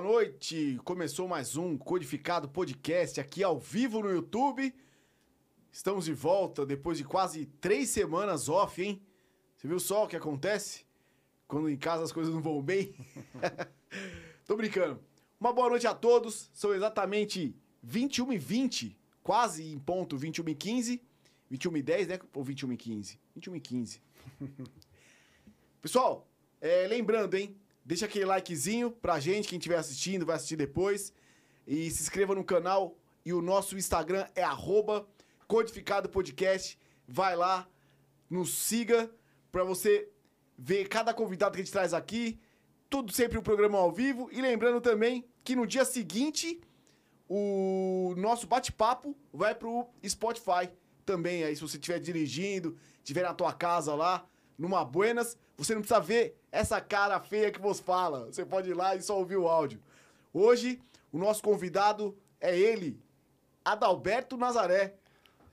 Boa noite. Começou mais um Codificado Podcast aqui ao vivo no YouTube. Estamos de volta depois de quase três semanas off, hein? Você viu só o que acontece? Quando em casa as coisas não vão bem? Tô brincando. Uma boa noite a todos. São exatamente 21 e 20, quase em ponto 21 e 15. 21 e 10, né? Ou 21 e 15? 21 e 15. Pessoal, é, lembrando, hein? Deixa aquele likezinho pra gente, quem estiver assistindo, vai assistir depois. E se inscreva no canal. E o nosso Instagram é arroba Codificado Podcast. Vai lá, nos siga pra você ver cada convidado que a gente traz aqui. Tudo sempre o um programa ao vivo. E lembrando também que no dia seguinte, o nosso bate-papo vai pro Spotify também. Aí, se você estiver dirigindo, estiver na tua casa lá, numa Buenas, você não precisa ver essa cara feia que vos fala. Você pode ir lá e só ouvir o áudio. Hoje, o nosso convidado é ele, Adalberto Nazaré.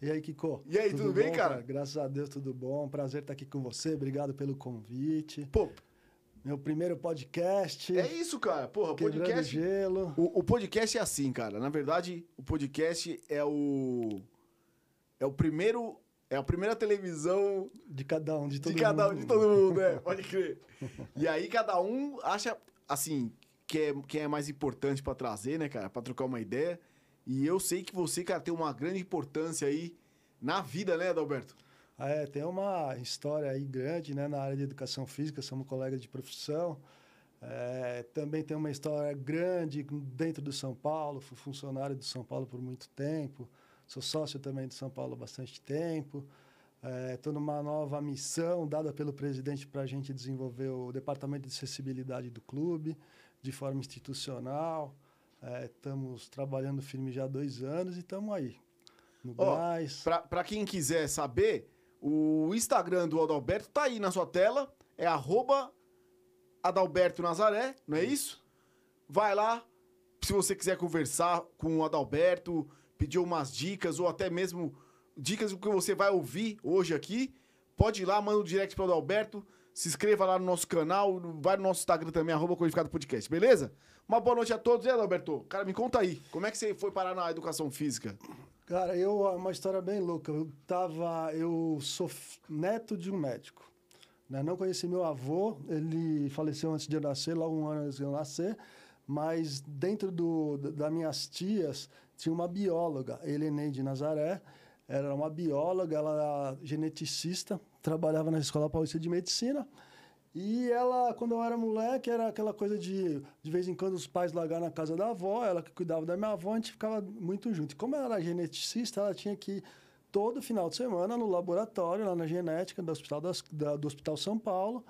E aí, Kiko? E aí, tudo, tudo bem, bom, cara? Graças a Deus, tudo bom. Prazer estar aqui com você. Obrigado pelo convite. Pô, meu primeiro podcast. É isso, cara. Porra, podcast. gelo. O, o, podcast é assim, cara. Na verdade, o podcast é o. É o primeiro. É a primeira televisão. De cada um, de todo de cada, mundo. De todo mundo, é. Pode crer. e aí, cada um acha, assim, que é, que é mais importante para trazer, né, cara? Pra trocar uma ideia. E eu sei que você, cara, tem uma grande importância aí na vida, né, Adalberto? É, tem uma história aí grande né, na área de educação física, somos colegas de profissão. É, também tem uma história grande dentro do São Paulo, fui funcionário do São Paulo por muito tempo, sou sócio também do São Paulo há bastante tempo. Estou é, numa nova missão dada pelo presidente para a gente desenvolver o departamento de acessibilidade do clube de forma institucional. Estamos é, trabalhando firme já há dois anos e estamos aí. No oh, Para quem quiser saber, o Instagram do Adalberto tá aí na sua tela. É arroba Adalberto Nazaré, não é isso? Vai lá. Se você quiser conversar com o Adalberto, pedir umas dicas ou até mesmo dicas do que você vai ouvir hoje aqui, pode ir lá, manda um direct para o Adalberto. Se inscreva lá no nosso canal, vai no nosso Instagram também, arroba Codificado Podcast, beleza? Uma boa noite a todos. E aí, Adalberto? Cara, me conta aí, como é que você foi parar na educação física? Cara, eu uma história bem louca. Eu tava, eu sou neto de um médico. Né? Não conheci meu avô, ele faleceu antes de eu nascer, logo um ano antes de eu nascer. Mas dentro do, das minhas tias tinha uma bióloga, Heleneide Nazaré. Era uma bióloga, ela era geneticista, trabalhava na Escola Paulista de Medicina. E ela, quando eu era moleque, era aquela coisa de, de vez em quando, os pais largar na casa da avó, ela que cuidava da minha avó, a gente ficava muito junto. E como ela era geneticista, ela tinha que ir todo final de semana no laboratório, lá na genética do Hospital, das, da, do hospital São Paulo.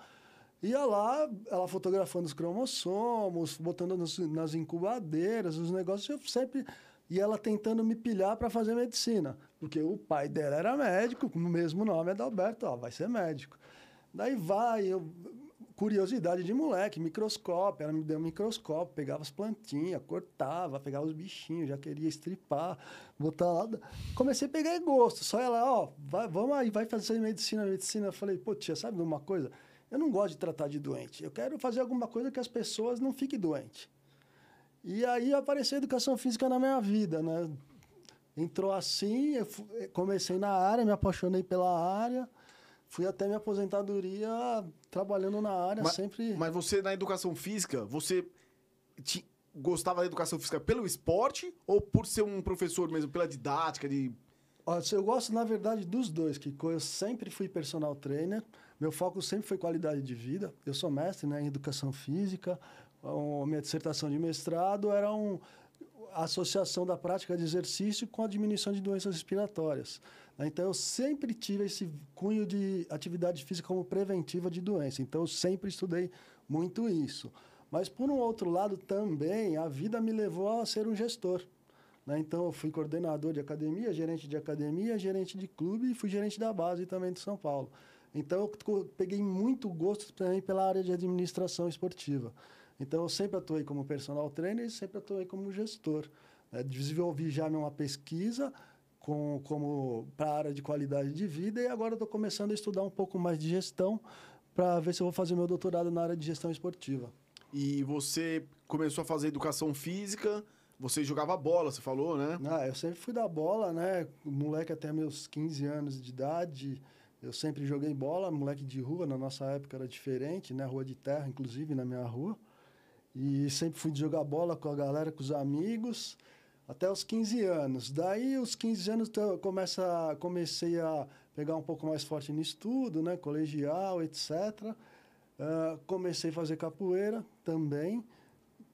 Ia lá, ela fotografando os cromossomos, botando nos, nas incubadeiras, os negócios. Eu sempre. E ela tentando me pilhar para fazer medicina. Porque o pai dela era médico, com o mesmo nome, Adalberto, ó, vai ser médico. Daí vai, eu, curiosidade de moleque, microscópio, ela me deu um microscópio, pegava as plantinhas, cortava, pegava os bichinhos, já queria estripar, botar lá. Comecei a pegar gosto, só ela, ó, vai, vamos aí, vai fazer medicina, medicina. Eu falei, pô, tia, sabe de uma coisa? Eu não gosto de tratar de doente, eu quero fazer alguma coisa que as pessoas não fiquem doentes. E aí apareceu a educação física na minha vida, né? Entrou assim, eu comecei na área, me apaixonei pela área, fui até minha aposentadoria trabalhando na área, mas, sempre. Mas você, na educação física, você te, gostava da educação física pelo esporte ou por ser um professor mesmo, pela didática? De... Eu gosto, na verdade, dos dois, que eu sempre fui personal trainer, meu foco sempre foi qualidade de vida. Eu sou mestre né, em educação física, a minha dissertação de mestrado era um, a associação da prática de exercício com a diminuição de doenças respiratórias. Né? Então, eu sempre tive esse cunho de atividade física como preventiva de doença. Então, eu sempre estudei muito isso. Mas, por um outro lado, também, a vida me levou a ser um gestor. Né? Então, eu fui coordenador de academia, gerente de academia, gerente de clube e fui gerente da base também de São Paulo. Então, eu peguei muito gosto também pela área de administração esportiva. Então, eu sempre atuei como personal trainer e sempre atuei como gestor. Né? Desenvolvi já uma pesquisa com, como para a área de qualidade de vida e agora estou começando a estudar um pouco mais de gestão para ver se eu vou fazer meu doutorado na área de gestão esportiva. E você começou a fazer educação física, você jogava bola, você falou, né? Ah, eu sempre fui da bola, né? Moleque até meus 15 anos de idade, eu sempre joguei bola, moleque de rua, na nossa época era diferente, né? Rua de terra, inclusive, na minha rua. E sempre fui jogar bola com a galera, com os amigos, até os 15 anos. Daí, os 15 anos, eu começa, comecei a pegar um pouco mais forte no estudo, né? Colegial, etc. Uh, comecei a fazer capoeira também.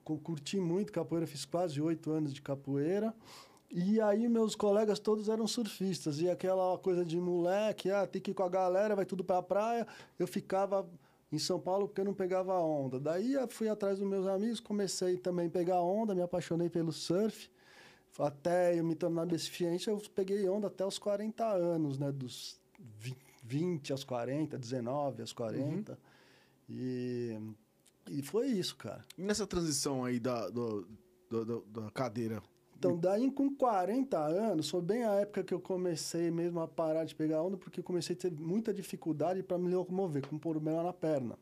Curti muito capoeira, fiz quase oito anos de capoeira. E aí meus colegas todos eram surfistas. E aquela coisa de moleque, ah, tem que ir com a galera, vai tudo para a praia. Eu ficava em São Paulo porque eu não pegava onda. Daí eu fui atrás dos meus amigos, comecei também a pegar onda, me apaixonei pelo surf. Até eu me tornar deficiente, eu peguei onda até os 40 anos, né? Dos 20 aos 40, 19 aos 40. Uhum. E, e foi isso, cara. E nessa transição aí da, do, do, do, da cadeira então, daí com 40 anos, foi bem a época que eu comecei mesmo a parar de pegar onda, porque comecei a ter muita dificuldade para me locomover, com um problema na perna.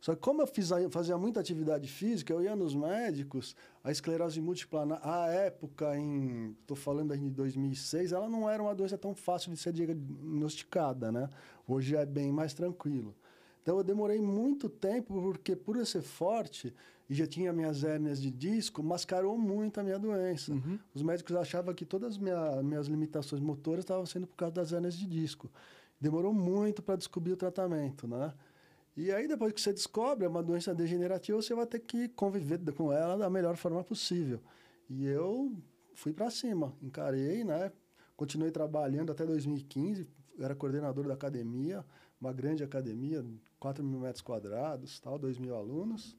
Só que como eu fiz, fazia muita atividade física, eu ia nos médicos, a esclerose múltipla, na época, em, estou falando de 2006, ela não era uma doença tão fácil de ser diagnosticada, né? Hoje é bem mais tranquilo. Então eu demorei muito tempo, porque por eu ser forte e já tinha minhas hérnias de disco, mascarou muito a minha doença. Uhum. Os médicos achavam que todas as minha, minhas limitações motoras estavam sendo por causa das hérnias de disco. Demorou muito para descobrir o tratamento, né? E aí, depois que você descobre é uma doença degenerativa, você vai ter que conviver com ela da melhor forma possível. E eu fui para cima, encarei, né? Continuei trabalhando até 2015, era coordenador da academia, uma grande academia, 4 mil metros quadrados, tal, 2 mil alunos.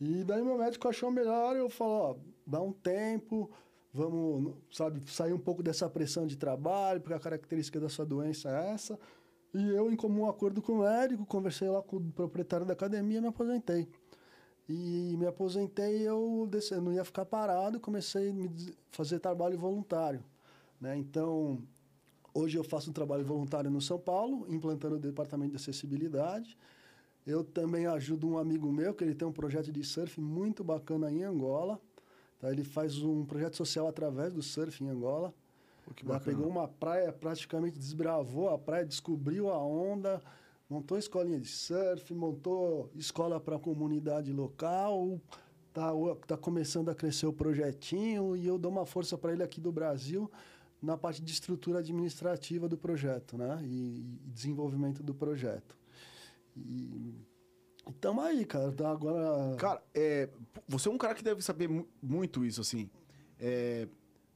E daí meu médico achou melhor, eu falo, ó, dá um tempo, vamos, sabe, sair um pouco dessa pressão de trabalho, porque a característica da sua doença é essa. E eu, em comum acordo com o médico, conversei lá com o proprietário da academia e me aposentei. E me aposentei, eu, desci, eu não ia ficar parado, comecei a fazer trabalho voluntário. Né? Então, Hoje eu faço um trabalho voluntário no São Paulo, implantando o departamento de acessibilidade. Eu também ajudo um amigo meu, que ele tem um projeto de surf muito bacana em Angola. Tá? Ele faz um projeto social através do surf em Angola. Pô, que bacana. Pegou uma praia, praticamente desbravou a praia, descobriu a onda, montou escolinha de surf, montou escola para a comunidade local. Tá, tá começando a crescer o projetinho e eu dou uma força para ele aqui do Brasil na parte de estrutura administrativa do projeto, né? E, e desenvolvimento do projeto. E estamos aí, cara. Tá agora. Cara, é, você é um cara que deve saber muito isso, assim. É,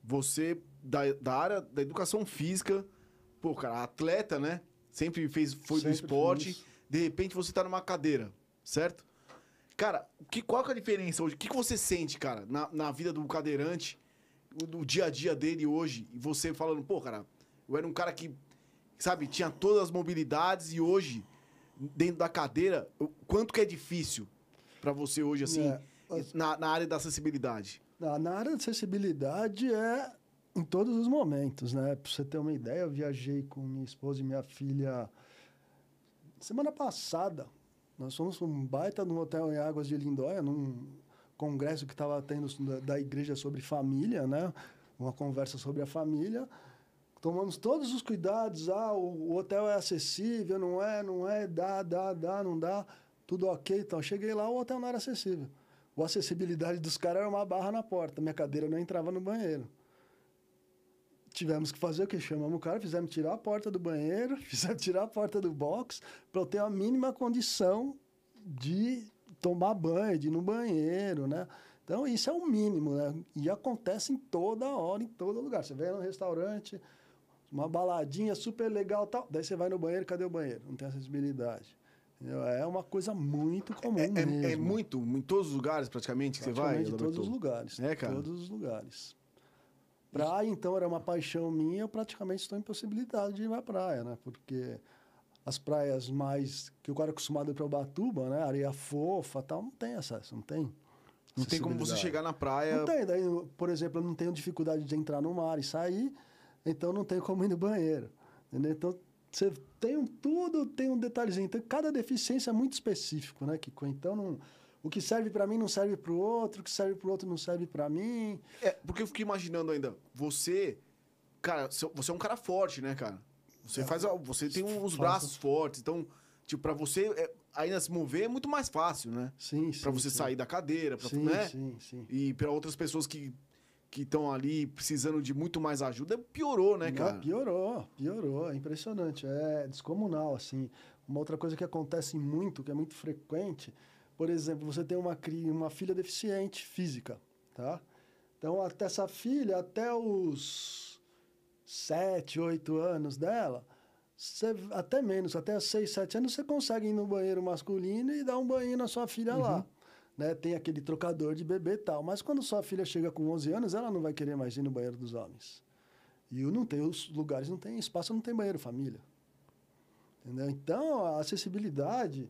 você, da, da área da educação física, pô, cara, atleta, né? Sempre fez, foi Sempre do esporte. Fiz. De repente você tá numa cadeira, certo? Cara, que, qual que é a diferença hoje? O que, que você sente, cara, na, na vida do cadeirante? o, dia a dia dele hoje, e você falando, pô, cara, eu era um cara que, sabe, tinha todas as mobilidades e hoje, dentro da cadeira, o quanto que é difícil para você hoje, assim, é, na, na área da acessibilidade? Na, na área da acessibilidade é em todos os momentos, né? Pra você ter uma ideia, eu viajei com minha esposa e minha filha semana passada. Nós fomos um baita num hotel em Águas de Lindóia, num congresso que estava tendo da, igreja sobre família, né? Uma conversa sobre a família. Tomamos todos os cuidados. Ah, o, o hotel é acessível, não é, não é, dá, dá, dá, não dá. Tudo ok. Então, cheguei lá, o hotel não era acessível. A acessibilidade dos caras era uma barra na porta. Minha cadeira não entrava no banheiro. Tivemos que fazer o que? Chamamos o cara, fizemos tirar a porta do banheiro, fizemos tirar a porta do box, para eu ter a mínima condição de tomar banho, de ir no banheiro, né? Então, isso é o mínimo, né? E acontece em toda hora, em todo lugar. Você vem no restaurante, uma baladinha super legal tal, daí você vai no banheiro, cadê o banheiro? Não tem acessibilidade. É uma coisa muito comum é, é, mesmo. É muito, em todos os lugares praticamente que praticamente você vai? Em todos os lugares. É, cara? Todos os lugares. Praia, então, era uma paixão minha, eu praticamente estou em possibilidade de ir na praia, né? Porque as praias mais que o cara é acostumado para Ubatuba, né? Areia fofa, tal, não tem acesso, não tem. Não tem como você chegar na praia. Não tem, daí, por exemplo, eu não tenho dificuldade de entrar no mar e sair, então não tenho como ir no banheiro. Entendeu? Então você tem um, tudo, tem um detalhezinho. Então, cada deficiência é muito específico, né, Kiko? Então, não, o que serve para mim não serve para o outro, o que serve para o outro não serve para mim. É, porque eu fico imaginando ainda, você, cara, você é um cara forte, né, cara? Você é, faz, você tem uns braços fortes, então, tipo, para você é, ainda se mover é muito mais fácil, né? Sim, sim. Para você sim. sair da cadeira, pra, sim, né? Sim, sim. E para outras pessoas que que estão ali precisando de muito mais ajuda, piorou, né, cara? Não, piorou, piorou. É impressionante. É descomunal, assim. Uma outra coisa que acontece muito, que é muito frequente, por exemplo, você tem uma, uma filha deficiente física, tá? Então, até essa filha, até os sete, oito anos dela, você, até menos, até seis, sete anos, você consegue ir no banheiro masculino e dar um banho na sua filha uhum. lá né, tem aquele trocador de bebê e tal. Mas quando sua filha chega com 11 anos, ela não vai querer mais ir no banheiro dos homens. E não tem, os lugares não tem espaço, não tem banheiro família. Entendeu? Então, a acessibilidade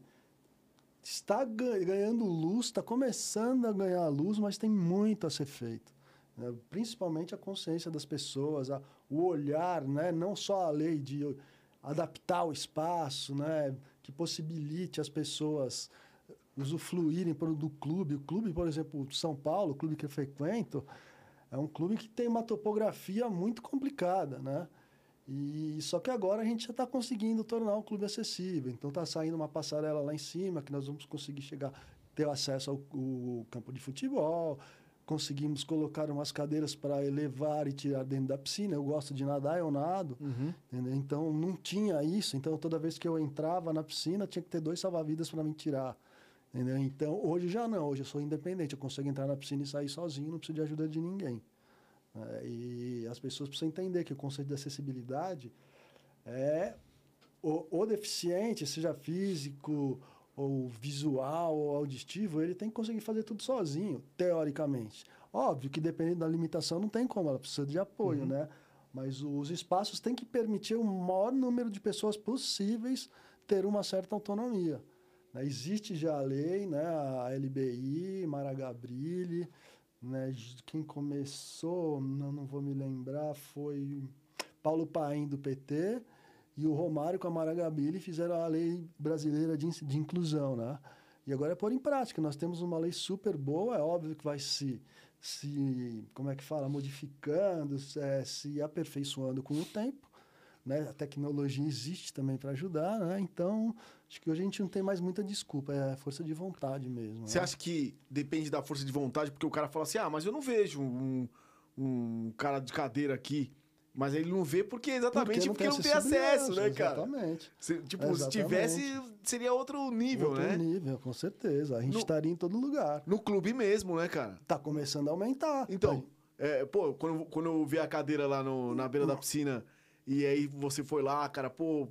está ganhando luz, está começando a ganhar luz, mas tem muito a ser feito. Né? Principalmente a consciência das pessoas, a, o olhar, né? não só a lei de adaptar o espaço, né? que possibilite as pessoas usufruírem do clube. O clube, por exemplo, São Paulo, o clube que eu frequento, é um clube que tem uma topografia muito complicada, né? E só que agora a gente já está conseguindo tornar o clube acessível. Então está saindo uma passarela lá em cima que nós vamos conseguir chegar, ter acesso ao, ao campo de futebol. Conseguimos colocar umas cadeiras para elevar e tirar dentro da piscina. Eu gosto de nadar, eu nado. Uhum. Então não tinha isso. Então toda vez que eu entrava na piscina tinha que ter dois salva-vidas para me tirar. Entendeu? Então, hoje já não, hoje eu sou independente, eu consigo entrar na piscina e sair sozinho, não preciso de ajuda de ninguém. É, e as pessoas precisam entender que o conceito de acessibilidade é o, o, deficiente, seja físico, ou visual, ou auditivo, ele tem que conseguir fazer tudo sozinho, teoricamente. Óbvio que dependendo da limitação não tem como, ela precisa de apoio, uhum. né? Mas os espaços têm que permitir o maior número de pessoas possíveis ter uma certa autonomia. Né? Existe já a lei, né? a LBI, Mara Gabrilli, né? quem começou, não, não vou me lembrar, foi Paulo Paim do PT e o Romário com a Mara Gabrilli fizeram a lei brasileira de, de inclusão. Né? E agora é pôr em prática. Nós temos uma lei super boa, é óbvio que vai se, se como é que fala, modificando, é, se aperfeiçoando com o tempo. Né? A tecnologia existe também para ajudar, né? Então, acho que hoje a gente não tem mais muita desculpa, é força de vontade mesmo. Você né? acha que depende da força de vontade, porque o cara fala assim, ah, mas eu não vejo um, um cara de cadeira aqui. Mas ele não vê porque exatamente porque não, porque não tem acesso, né, cara? Exatamente. Se, tipo, exatamente. se tivesse, seria outro nível, outro né? Outro nível, com certeza. A gente no, estaria em todo lugar. No clube mesmo, né, cara? Tá começando a aumentar. Então, é, pô, quando, quando eu vi a cadeira lá no, na beira da piscina e aí você foi lá, cara, pô.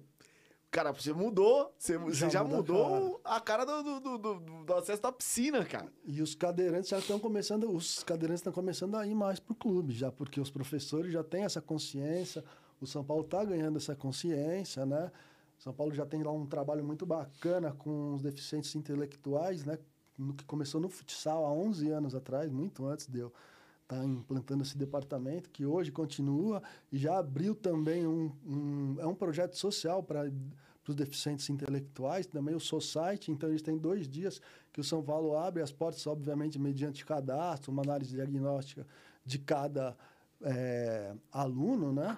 Cara, você mudou. Você já, você já mudou a cara, a cara do, do, do, do, acesso da piscina, cara. E os cadeirantes já estão começando, os cadeirantes estão começando a ir mais pro clube, já, porque os professores já têm essa consciência. O São Paulo está ganhando essa consciência, né? São Paulo já tem lá um trabalho muito bacana com os deficientes intelectuais, né? No que começou no futsal há 11 anos atrás, muito antes de eu está implantando esse departamento, que hoje continua e já abriu também um, um é um projeto social para os deficientes intelectuais, também o Society, então eles têm dois dias que o São Paulo abre as portas, obviamente, mediante cadastro, uma análise diagnóstica de cada é, aluno, né?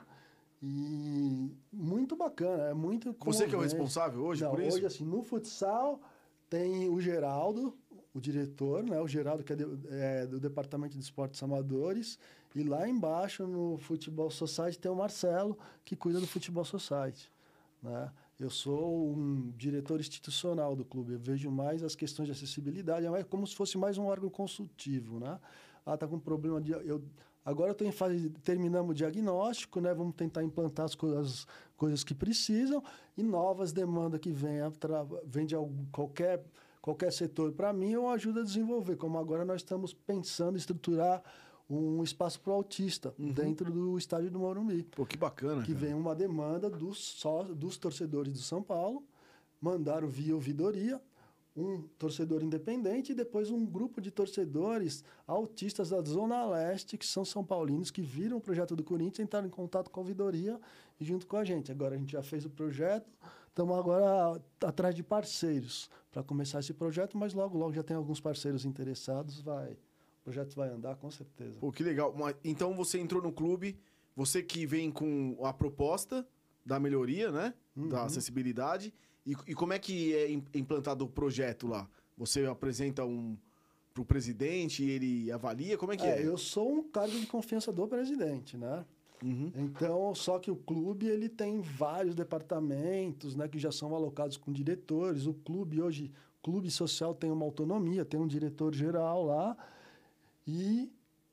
E muito bacana, é muito Você que é o responsável hoje Não, por isso? Hoje, assim, no futsal tem o Geraldo, o diretor, né, o Geraldo, que é, de, é, do Departamento de Esportes Amadores, e lá embaixo, no Futebol Society, tem o Marcelo, que cuida do Futebol Society. Né? Eu sou um diretor institucional do clube, eu vejo mais as questões de acessibilidade, é como se fosse mais um órgão consultivo. Né? Ah, está com problema de... Eu, agora eu estou em fase, terminamos o diagnóstico, né? vamos tentar implantar as coisas, as coisas que precisam, e novas demandas que vêm vem de qualquer qualquer setor. Para mim, eu ajudo a desenvolver, como agora nós estamos pensando em estruturar um espaço para o autista uhum. dentro do estádio do Morumbi. Pô, que bacana. Que cara. vem uma demanda dos, só, dos torcedores do São Paulo, mandaram via ouvidoria um torcedor independente e depois um grupo de torcedores autistas da Zona Leste, que são São Paulinos, que viram o projeto do Corinthians, entraram em contato com a ouvidoria e junto com a gente. Agora a gente já fez o projeto, estamos agora atrás de parceiros para começar esse projeto, mas logo, logo já tem alguns parceiros interessados, vai, o projeto vai andar com certeza. Pô, que legal. Então você entrou no clube, você que vem com a proposta da melhoria, né? Uhum. Da acessibilidade. E, e, como é que é implantado o projeto lá? Você apresenta um para o presidente e ele avalia? Como é que é, é? Eu sou um cargo de confiança do presidente, né? Uhum. Então, só que o clube ele tem vários departamentos, né, que já são alocados com diretores. O clube hoje, clube social tem uma autonomia, tem um diretor geral lá e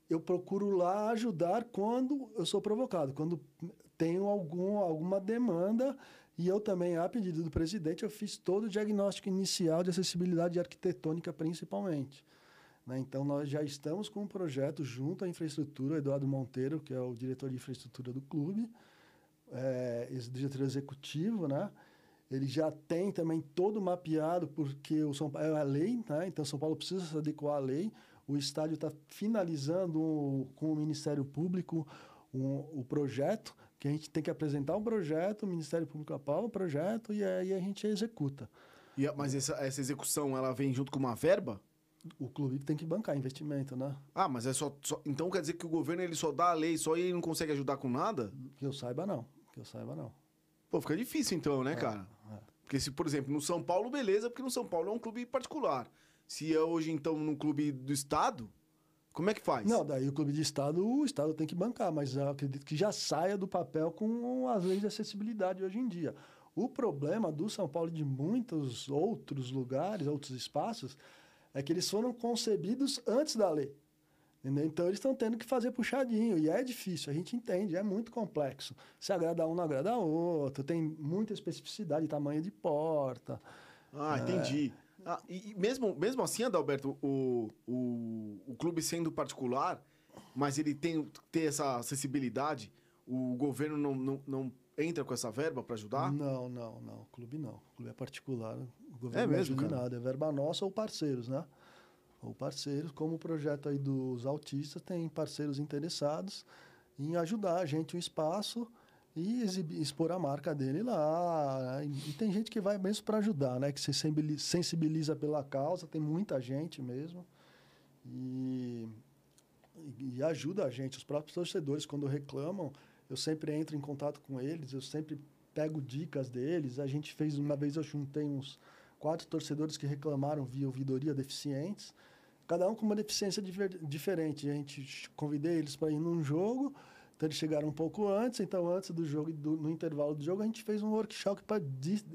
eu procuro lá ajudar quando eu sou provocado, quando tenho algum, alguma demanda e eu também, a pedido do presidente, eu fiz todo o diagnóstico inicial de acessibilidade arquitetônica principalmente. Né? Então, nós já estamos com um projeto junto à infraestrutura, Eduardo Monteiro, que é o diretor de infraestrutura do clube, é, esse diretor executivo, né? Ele já tem também todo mapeado, porque o São Paulo é a lei, né? Então, São Paulo precisa se adequar à lei. O estádio está finalizando um, com o Ministério Público um, o projeto, que a gente tem que apresentar um projeto, o Ministério Público aprova o projeto e aí a gente executa. E, mas essa, essa execução, ela vem junto com uma verba? O clube tem que bancar investimento, né? Ah, mas é só, só, Então quer dizer que o governo ele só dá a lei, só ele não consegue ajudar com nada? Que eu saiba, não. Que eu saiba, não. Pô, fica difícil então, né, é, cara? É. Porque se, por exemplo, no São Paulo, beleza, porque no São Paulo é um clube particular. Se é hoje, então, num clube do Estado, como é que faz? Não, daí o clube de Estado, o Estado tem que bancar, mas eu acredito que já saia do papel com as leis de acessibilidade hoje em dia. O problema do São Paulo e de muitos outros lugares, outros espaços, é que eles foram concebidos antes da lei. Entendeu? Então eles estão tendo que fazer puxadinho. E é difícil, a gente entende, é muito complexo. Se agrada um, não agrada outro, tem muita especificidade, tamanho de porta. Ah, é... entendi. Ah, e, mesmo, mesmo assim, Adalberto, o, o, o clube sendo particular, mas ele tem ter essa acessibilidade, o governo não, não, não entra com essa verba para ajudar? Não, não, não. O clube não. O clube é particular. Governo é mesmo, não nada. É verba nossa ou parceiros, né? Ou parceiros, como o projeto aí dos autistas, tem parceiros interessados em ajudar a gente o espaço e exibir, expor a marca dele lá. E tem gente que vai mesmo para ajudar, né? Que se sensibiliza pela causa, tem muita gente mesmo. E, e ajuda a gente. Os próprios torcedores, quando reclamam, eu sempre entro em contato com eles, eu sempre pego dicas deles. A gente fez, uma vez eu juntei uns quatro torcedores que reclamaram via ouvidoria deficientes, cada um com uma deficiência diferente. A gente convidei eles para ir num jogo, então eles chegaram um pouco antes, então antes do jogo e no intervalo do jogo a gente fez um workshop para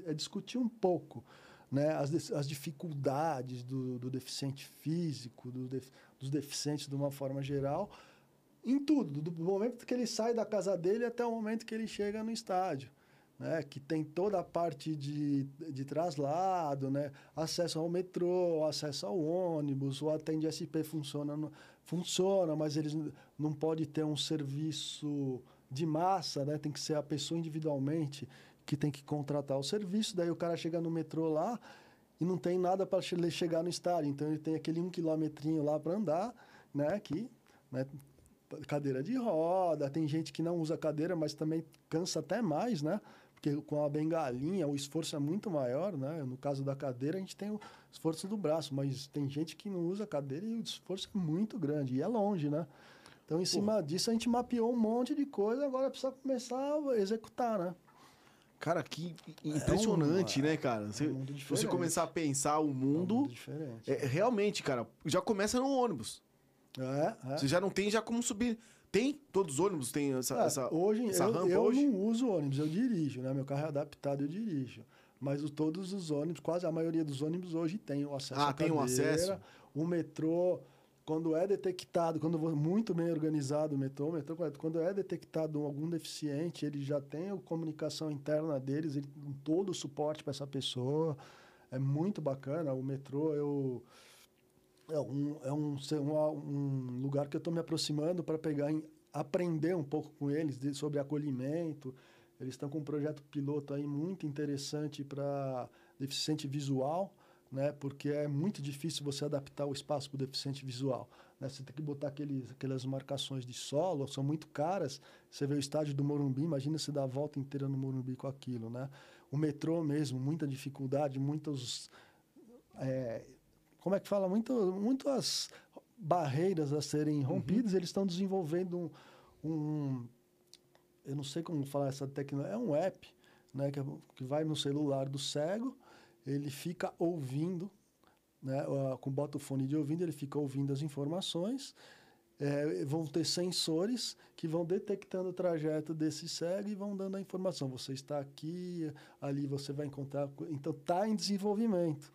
é, discutir um pouco né, as, as dificuldades do, do deficiente físico, do dos deficientes de uma forma geral, em tudo, do momento que ele sai da casa dele até o momento que ele chega no estádio. Né, que tem toda a parte de, de traslado, né, acesso ao metrô, acesso ao ônibus, o Atende SP funciona, funciona, mas eles não pode ter um serviço de massa, né, tem que ser a pessoa individualmente que tem que contratar o serviço, daí o cara chega no metrô lá e não tem nada para chegar no estádio, então ele tem aquele um quilometrinho lá para andar, né, que né, cadeira de roda, tem gente que não usa cadeira, mas também cansa até mais, né? Porque com a bengalinha o esforço é muito maior, né? No caso da cadeira, a gente tem o esforço do braço, mas tem gente que não usa cadeira e o esforço é muito grande, e é longe, né? Então, em cima disso, a gente mapeou um monte de coisa, agora precisa começar a executar, né? Cara, que impressionante, é um, né, cara? Você, é um você começar a pensar o mundo. É, é realmente, cara, já começa no ônibus. É, é. Você já não tem já como subir. Tem? Todos os ônibus têm essa, é, essa, hoje, essa eu, rampa eu hoje? Eu não uso ônibus, eu dirijo, né? Meu carro é adaptado, eu dirijo. Mas o, todos os ônibus, quase a maioria dos ônibus hoje tem o acesso ah, à tem o acesso. O metrô, quando é detectado, quando muito bem organizado o metrô, o metrô, quando é detectado algum deficiente, ele já tem a comunicação interna deles, ele tem todo o suporte para essa pessoa. É muito bacana. O metrô, eu é um, é um, um lugar que eu estou me aproximando para pegar em, aprender um pouco com eles de, sobre acolhimento. Eles estão com um projeto piloto aí muito interessante para deficiente visual, né? Porque é muito difícil você adaptar o espaço para o deficiente visual. Né? Você tem que botar aqueles, aquelas marcações de solo, são muito caras. Você vê o estádio do Morumbi, imagina você dar a volta inteira no Morumbi com aquilo, né? o metrô mesmo, muita dificuldade, muitos. é, como é que fala? Muito, muitas barreiras a serem rompidas, eles estão desenvolvendo um, um- Eu não sei como falar essa tecnologia. É um app né, que, que vai no celular do cego, ele fica ouvindo, né, com bota o fone de ouvido, ele fica ouvindo as informações. É, vão ter sensores que vão detectando o trajeto desse cego e vão dando a informação. Você está aqui, ali você vai encontrar. co- Então, está em desenvolvimento.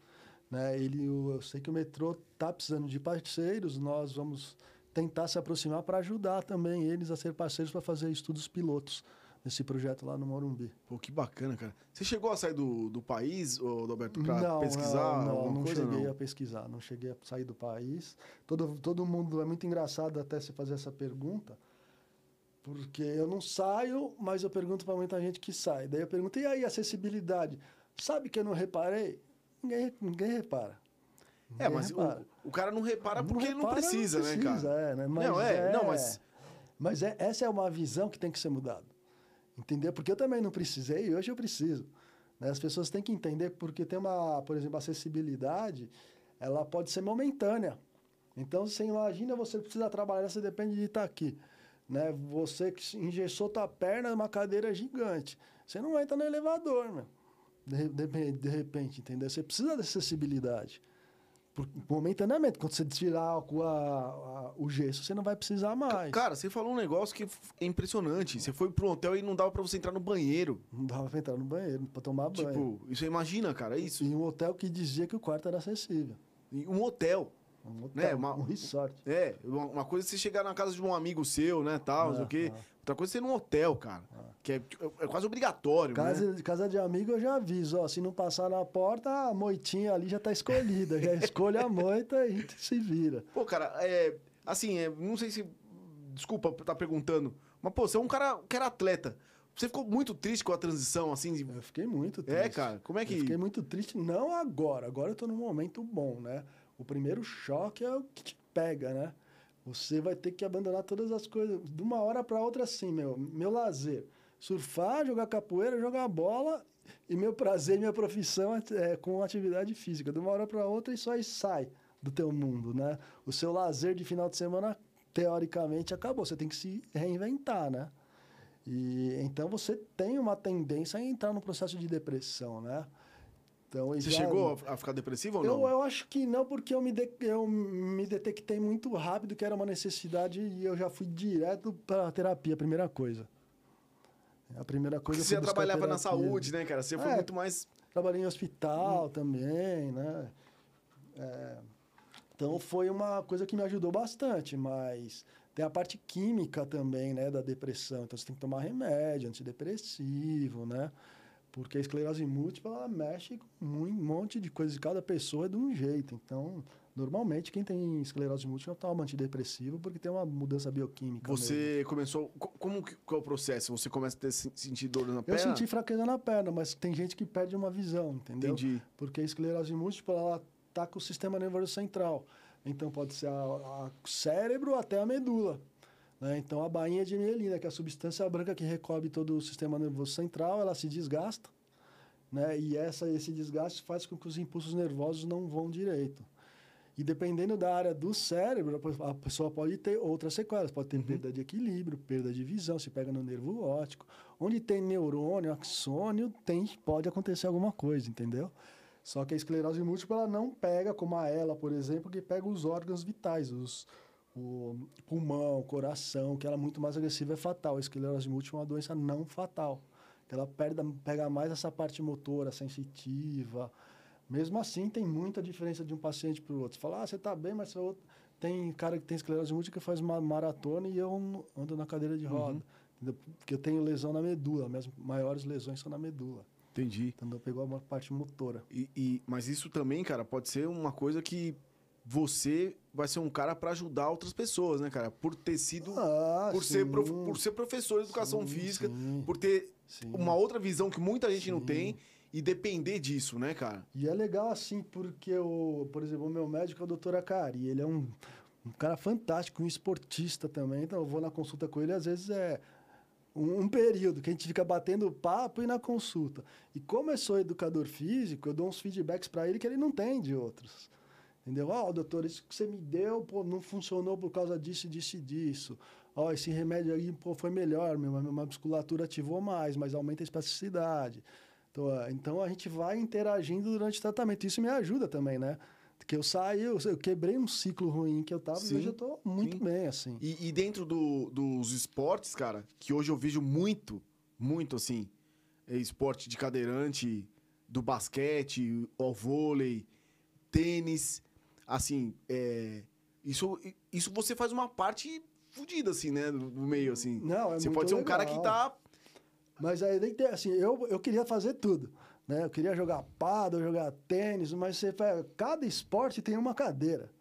Né? Ele, eu sei que o metrô está precisando de parceiros, nós vamos tentar se aproximar para ajudar também eles a ser parceiros para fazer estudos pilotos nesse projeto lá no Morumbi. Pô, que bacana, cara. Você chegou a sair do, do país, Roberto, não, pesquisar não, não, não coisa? cheguei não? a pesquisar, não cheguei a sair do país. Todo, todo mundo é muito engraçado até você fazer essa pergunta, porque eu não saio, mas eu pergunto para muita gente que sai. Daí eu pergunto, e aí, acessibilidade? Sabe que eu não reparei? Ninguém, ninguém repara. É, Ninguém mas o, repara. o cara não repara porque ele não repara, precisa, né, precisa, cara? É, né? Mas Não, é, não, mas- Mas é, essa é uma visão que tem que ser mudada. Entendeu? Porque eu também não precisei e hoje eu preciso. né? As pessoas têm que entender porque tem uma, por exemplo, acessibilidade, ela pode ser momentânea. Então, você imagina, você precisa trabalhar, você depende de estar aqui. Né? Você que engessou tua perna numa cadeira gigante. Você não entra no elevador, meu. De, de, de repente, entendeu? Você precisa de acessibilidade. Por, momentaneamente, quando você tirar o, a- a- o gesso, você não vai precisar mais. Cara, você falou um negócio que é impressionante. Você foi pro hotel e não dava pra você entrar no banheiro. Não dava pra entrar no banheiro, pra tomar banho. Tipo, isso imagina, cara, é isso. E um hotel que dizia que o quarto era acessível. E Um hotel. Um hotel, Né, uma- um resort. É, uma uma coisa é você chegar na casa de um amigo seu, né, tal, não sei o quê. Ah, Outra coisa é você ir num hotel, cara. Que é, é quase obrigatório, né? Casa, casa de amigo eu já aviso, ó, se não passar na porta, a moitinha ali já tá escolhida. já escolhe a moita e se vira. Pô, cara, é. Assim, é, não sei se. Desculpa estar perguntando. Mas, pô, você é um cara que era atleta. Você ficou muito triste com a transição, assim, de. Eu fiquei muito triste. É, cara, como é que. Eu fiquei muito triste, não agora. Agora eu tô num momento bom, né? O primeiro choque é o que te pega, né? Você vai ter que abandonar todas as coisas. De uma hora para outra, assim, meu. Meu lazer. Surfar, jogar capoeira, jogar bola. E meu prazer, minha profissão é, é com atividade física. De uma hora para outra, isso aí sai do teu mundo, né? O seu lazer de final de semana, teoricamente, acabou. Você tem que se reinventar, né? E então você tem uma tendência a entrar no processo de depressão, né? Então, Você já- chegou a ficar depressivo ou eu, não? eu acho que não, porque eu me, de- eu me detectei muito rápido que era uma necessidade e eu já fui direto para terapia, a primeira coisa. A primeira Porque coisa eu você já trabalhava na saúde, né, cara? Você foi É. muito mais. Trabalhei em hospital também, né? É, então foi uma coisa que me ajudou bastante, mas tem a parte química também, né, da depressão. Então você tem que tomar remédio, antidepressivo, né? Porque a esclerose múltipla ela mexe com um monte de coisas, cada pessoa é de um jeito. Então, normalmente quem tem esclerose múltipla toma antidepressivo porque tem uma mudança bioquímica. mesmo. Você começou. co- Como que que é o processo? Você começa a ter, sen- sentir dor na Eu perna? senti fraqueza na perna, mas tem gente que perde uma visão, entendeu? Entendi. Porque a esclerose múltipla, ela tá com o sistema nervoso central. Então, pode ser a, a cérebro até a medula. Né? Então, a bainha de mielina, que é a substância branca que recobre todo o sistema nervoso central, ela se desgasta. Né? E essa, esse desgaste faz com que os impulsos nervosos não vão direito. E dependendo da área do cérebro, a pe- a pessoa pode ter outras sequelas. Pode ter perda de equilíbrio, perda de visão, se pega no nervo óptico. Onde tem neurônio, axônio, tem, pode acontecer alguma coisa, entendeu? Só que a esclerose múltipla ela não pega, como a ela, por exemplo, que pega os órgãos vitais, os, o pulmão, o coração, que ela é muito mais agressiva, é fatal. A esclerose múltipla é uma doença não fatal. que Ela pega, pega mais essa parte motora, sensitiva. Mesmo assim, tem muita diferença de um paciente para o outro. Você fala, ah, você está bem, mas outro... tem cara que tem esclerose múltipla que faz uma maratona e eu ando na cadeira de roda. entendeu? Porque eu tenho lesão na medula, minhas maiores lesões são na medula. Entendi. Então, eu pegou a parte motora. E, e- mas isso também, cara, pode ser uma coisa que você vai ser um cara pra ajudar outras pessoas, né, cara? Por ter sido. Ah, por, ser prof- por ser professor de educação Sim, física, sim, por ter uma outra visão que muita gente não tem e depender disso, né, cara? E é legal assim, porque, o, por exemplo, o meu médico é o doutor Acari. Ele é um, um cara fantástico, um esportista também. Então, eu vou na consulta com ele, às vezes é um, um período que a gente fica batendo papo e na consulta. E como eu sou educador físico, eu dou uns feedbacks para ele que ele não tem de outros. Entendeu? Ó, oh, doutor, isso que você me deu, pô, não funcionou por causa disso, disso e disso. Ó, oh, esse remédio aí, pô, foi melhor, minha, minha musculatura ativou mais, mas aumenta a espasticidade. Então, então, a gente vai interagindo durante o tratamento. Isso me ajuda também, né? Porque eu saí, eu, eu quebrei um ciclo ruim que eu tava sim, e hoje eu tô muito sim. bem, assim. E, e dentro do, dos esportes, cara, que hoje eu vejo muito, muito assim, é esporte de cadeirante, do basquete, o vôlei, tênis, assim, é, isso, isso você faz uma parte fodida, assim, né, no meio, assim. Não, é Você pode ser um legal. cara que tá... Mas aí, assim, eu, eu queria fazer tudo. Né? Eu queria jogar paddle, jogar tênis, mas você cada esporte tem uma cadeira.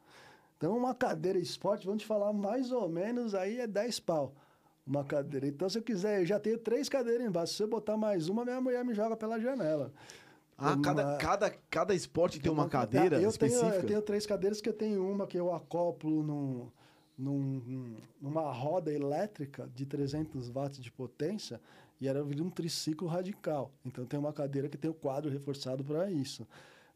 Então, uma cadeira esporte, vamos te falar mais ou menos, aí é 10 pau. Uma cadeira. Então, se eu quiser, eu já tenho três cadeiras embaixo. Se eu botar mais uma, minha mulher me joga pela janela. Ah, uma... cada, cada, cada esporte tem, tem uma, uma, cadeira eu específica? Tenho, eu tenho três cadeiras, que eu tenho uma que eu acoplo num, num, numa roda elétrica de 300 watts de potência e era um triciclo radical. Então tem uma cadeira que tem o quadro reforçado para isso.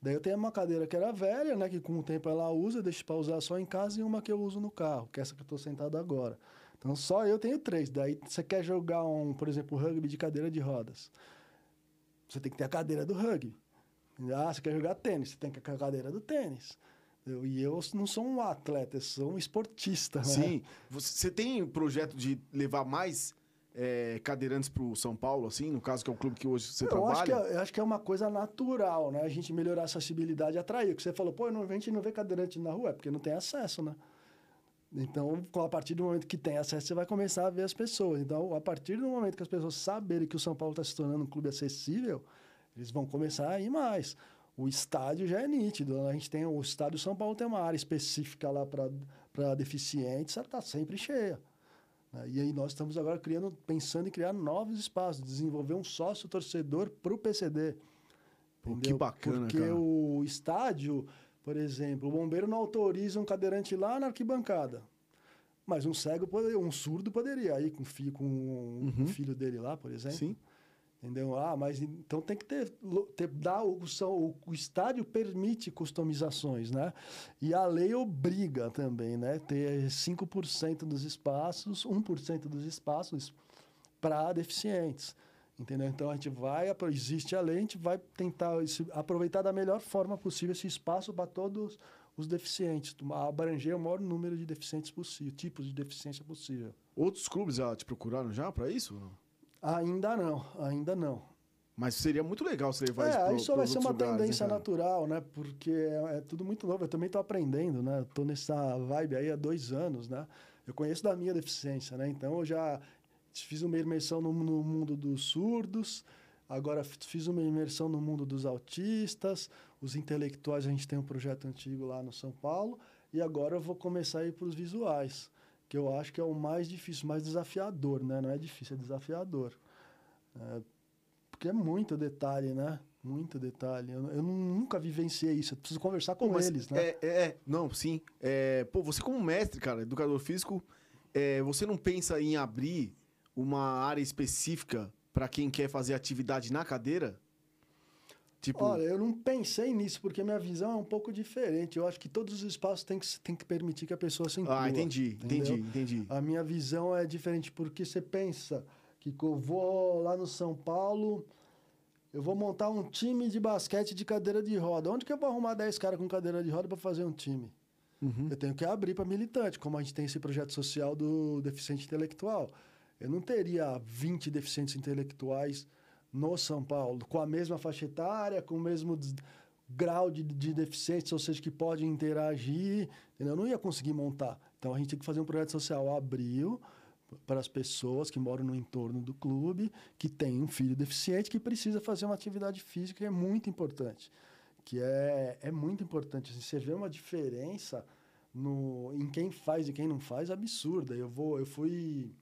Daí eu tenho uma cadeira que era velha, né, que com o tempo ela usa, deixa para usar só em casa e uma que eu uso no carro, que é essa que eu estou sentado agora. Então só eu tenho três. Daí você quer jogar um, por exemplo, rugby de cadeira de rodas. Você tem que ter a cadeira do rugby. Ah, você quer jogar tênis, você tem que ter a cadeira do tênis. Eu, e eu não sou um atleta, eu sou um esportista. Né? Sim. Você tem projeto de levar mais é, cadeirantes para o São Paulo, assim, no caso que é o clube que hoje você eu trabalha? Acho que é, eu acho que é uma coisa natural, né? A gente melhorar a acessibilidade e atrair. Porque você falou, pô, a gente não vê cadeirante na rua, é porque não tem acesso, né? Então, a partir do momento que tem acesso, você vai começar a ver as pessoas. Então, a partir do momento que as pessoas saberem que o São Paulo está se tornando um clube acessível, eles vão começar a ir mais. O estádio já é nítido. A gente tem o estádio São Paulo tem uma área específica lá para deficientes, ela está sempre cheia. Né? E aí nós estamos agora criando, pensando em criar novos espaços, desenvolver um sócio torcedor para o PCD. Pô, que bacana, Porque cara. o estádio, por exemplo, o bombeiro não autoriza um cadeirante lá na arquibancada. Mas um cego, poderia, um surdo poderia ir com, com um uhum. filho dele lá, por exemplo. Sim. Entendeu? Ah, mas então tem que ter, ter dar o, o, o estádio permite customizações, né? E a lei obriga também, né? Ter 5% dos espaços, 1% dos espaços para deficientes. Entendeu? Então a gente vai, existe a lei, a gente vai tentar aproveitar da melhor forma possível esse espaço para todos os deficientes, abranger o maior número de deficientes possível, tipos de deficiência possível. Outros clubes já te procuraram já para isso? Ainda não, ainda não. Mas seria muito legal se levar é, isso pro, isso vai ser uma lugares, tendência natural, né? Porque é, é, tudo muito novo. Eu também estou aprendendo, né? Estou nessa vibe aí há dois anos, né? Eu conheço da minha deficiência, né? Então, eu já fiz uma imersão no, no mundo dos surdos, agora fiz uma imersão no mundo dos autistas, os intelectuais, a gente tem um projeto antigo lá no São Paulo, e agora eu vou começar a ir para os visuais que eu acho que é o mais difícil, mais desafiador, né? Não é difícil, é desafiador. É, porque é muito detalhe, né? Muito detalhe. Eu, eu nunca vivenciei isso. Eu preciso conversar com pô, eles, né? É, é, não, sim. É, pô, você como mestre, cara, educador físico, é, você não pensa em abrir uma área específica para quem quer fazer atividade na cadeira? Tipo... Olha, eu não pensei nisso, porque minha visão é um pouco diferente. Eu acho que todos os espaços têm que, têm que permitir que a pessoa se inclua. Ah, entendi, entendeu? entendi, entendi. A minha visão é diferente, porque você pensa que eu vou lá no São Paulo, eu vou montar um time de basquete de cadeira de roda. Onde que eu vou arrumar 10 caras com cadeira de roda para fazer um time? Uhum. Eu tenho que abrir para militante, como a gente tem esse projeto social do deficiente intelectual. Eu não teria 20 deficientes intelectuais no São Paulo, com a mesma faixa etária, com o mesmo grau de, de deficiência, ou seja, que pode interagir, entendeu? eu não ia conseguir montar. Então a gente tem que fazer um projeto social abril para as pessoas que moram no entorno do clube, que tem um filho deficiente, que precisa fazer uma atividade física, que é muito importante. Que é, é muito importante. Assim, você vê uma diferença no, em quem faz e quem não faz absurda. Eu, vou, eu fui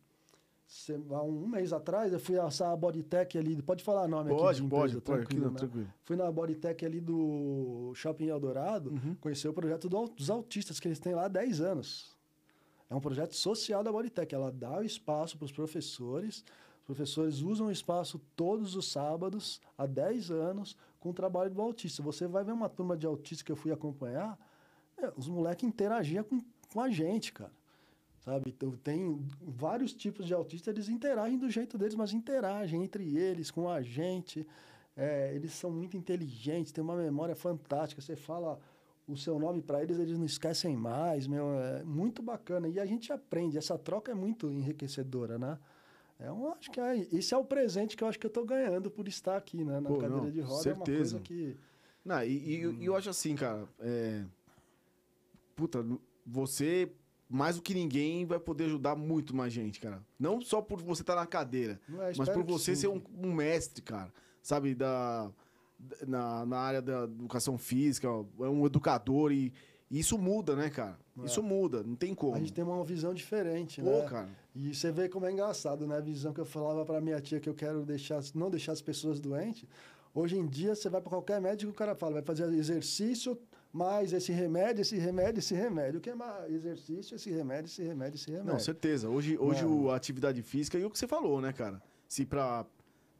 há um mês atrás, eu fui assar a Bodytech ali. Pode falar nome pode, aqui de empresa, pode, tranquilo, né? tranquilo. Fui na Bodytech ali do Shopping Eldorado, uhum. conhecer o projeto dos autistas que eles têm lá há 10 anos. É um projeto social da Bodytech. Ela dá o espaço para os professores Os professores usam o espaço todos os sábados, há 10 anos, com o trabalho do autista. Você vai ver uma turma de autistas que eu fui acompanhar, é, os moleques interagiam com, com a gente, cara. Sabe? Então, tem vários tipos de autistas, eles interagem do jeito deles, mas interagem entre eles, com a gente. É, eles são muito inteligentes, têm uma memória fantástica. Você fala o seu nome para eles, eles não esquecem mais, meu, é muito bacana. E a gente aprende, essa troca é muito enriquecedora, né? É um, acho que é, esse é o presente que eu acho que eu estou ganhando por estar aqui, né? Na Pô, cadeira não, de roda certeza. é uma coisa que... Não, e, e- e eu acho assim, cara. é, Puta, você, mais do que ninguém, vai poder ajudar muito mais gente, cara. Não só por você estar na cadeira, é, mas por você sim, ser um, um mestre, cara. Sabe, da. Na, na área da educação física, é um educador e, e isso muda, né, cara? É. Isso muda, não tem como. A gente tem uma visão diferente, Pô, né? cara. E você vê como é engraçado, né? A visão que eu falava para minha tia que eu quero deixar, não deixar as pessoas doentes. Hoje em dia, você vai para qualquer médico, o cara fala, vai fazer exercício, mais esse remédio, esse remédio, esse remédio. O que é mais exercício, esse remédio, esse remédio, esse remédio. Não, certeza. Hoje, hoje Não. o- a atividade física, e o que você falou, né, cara? Se pra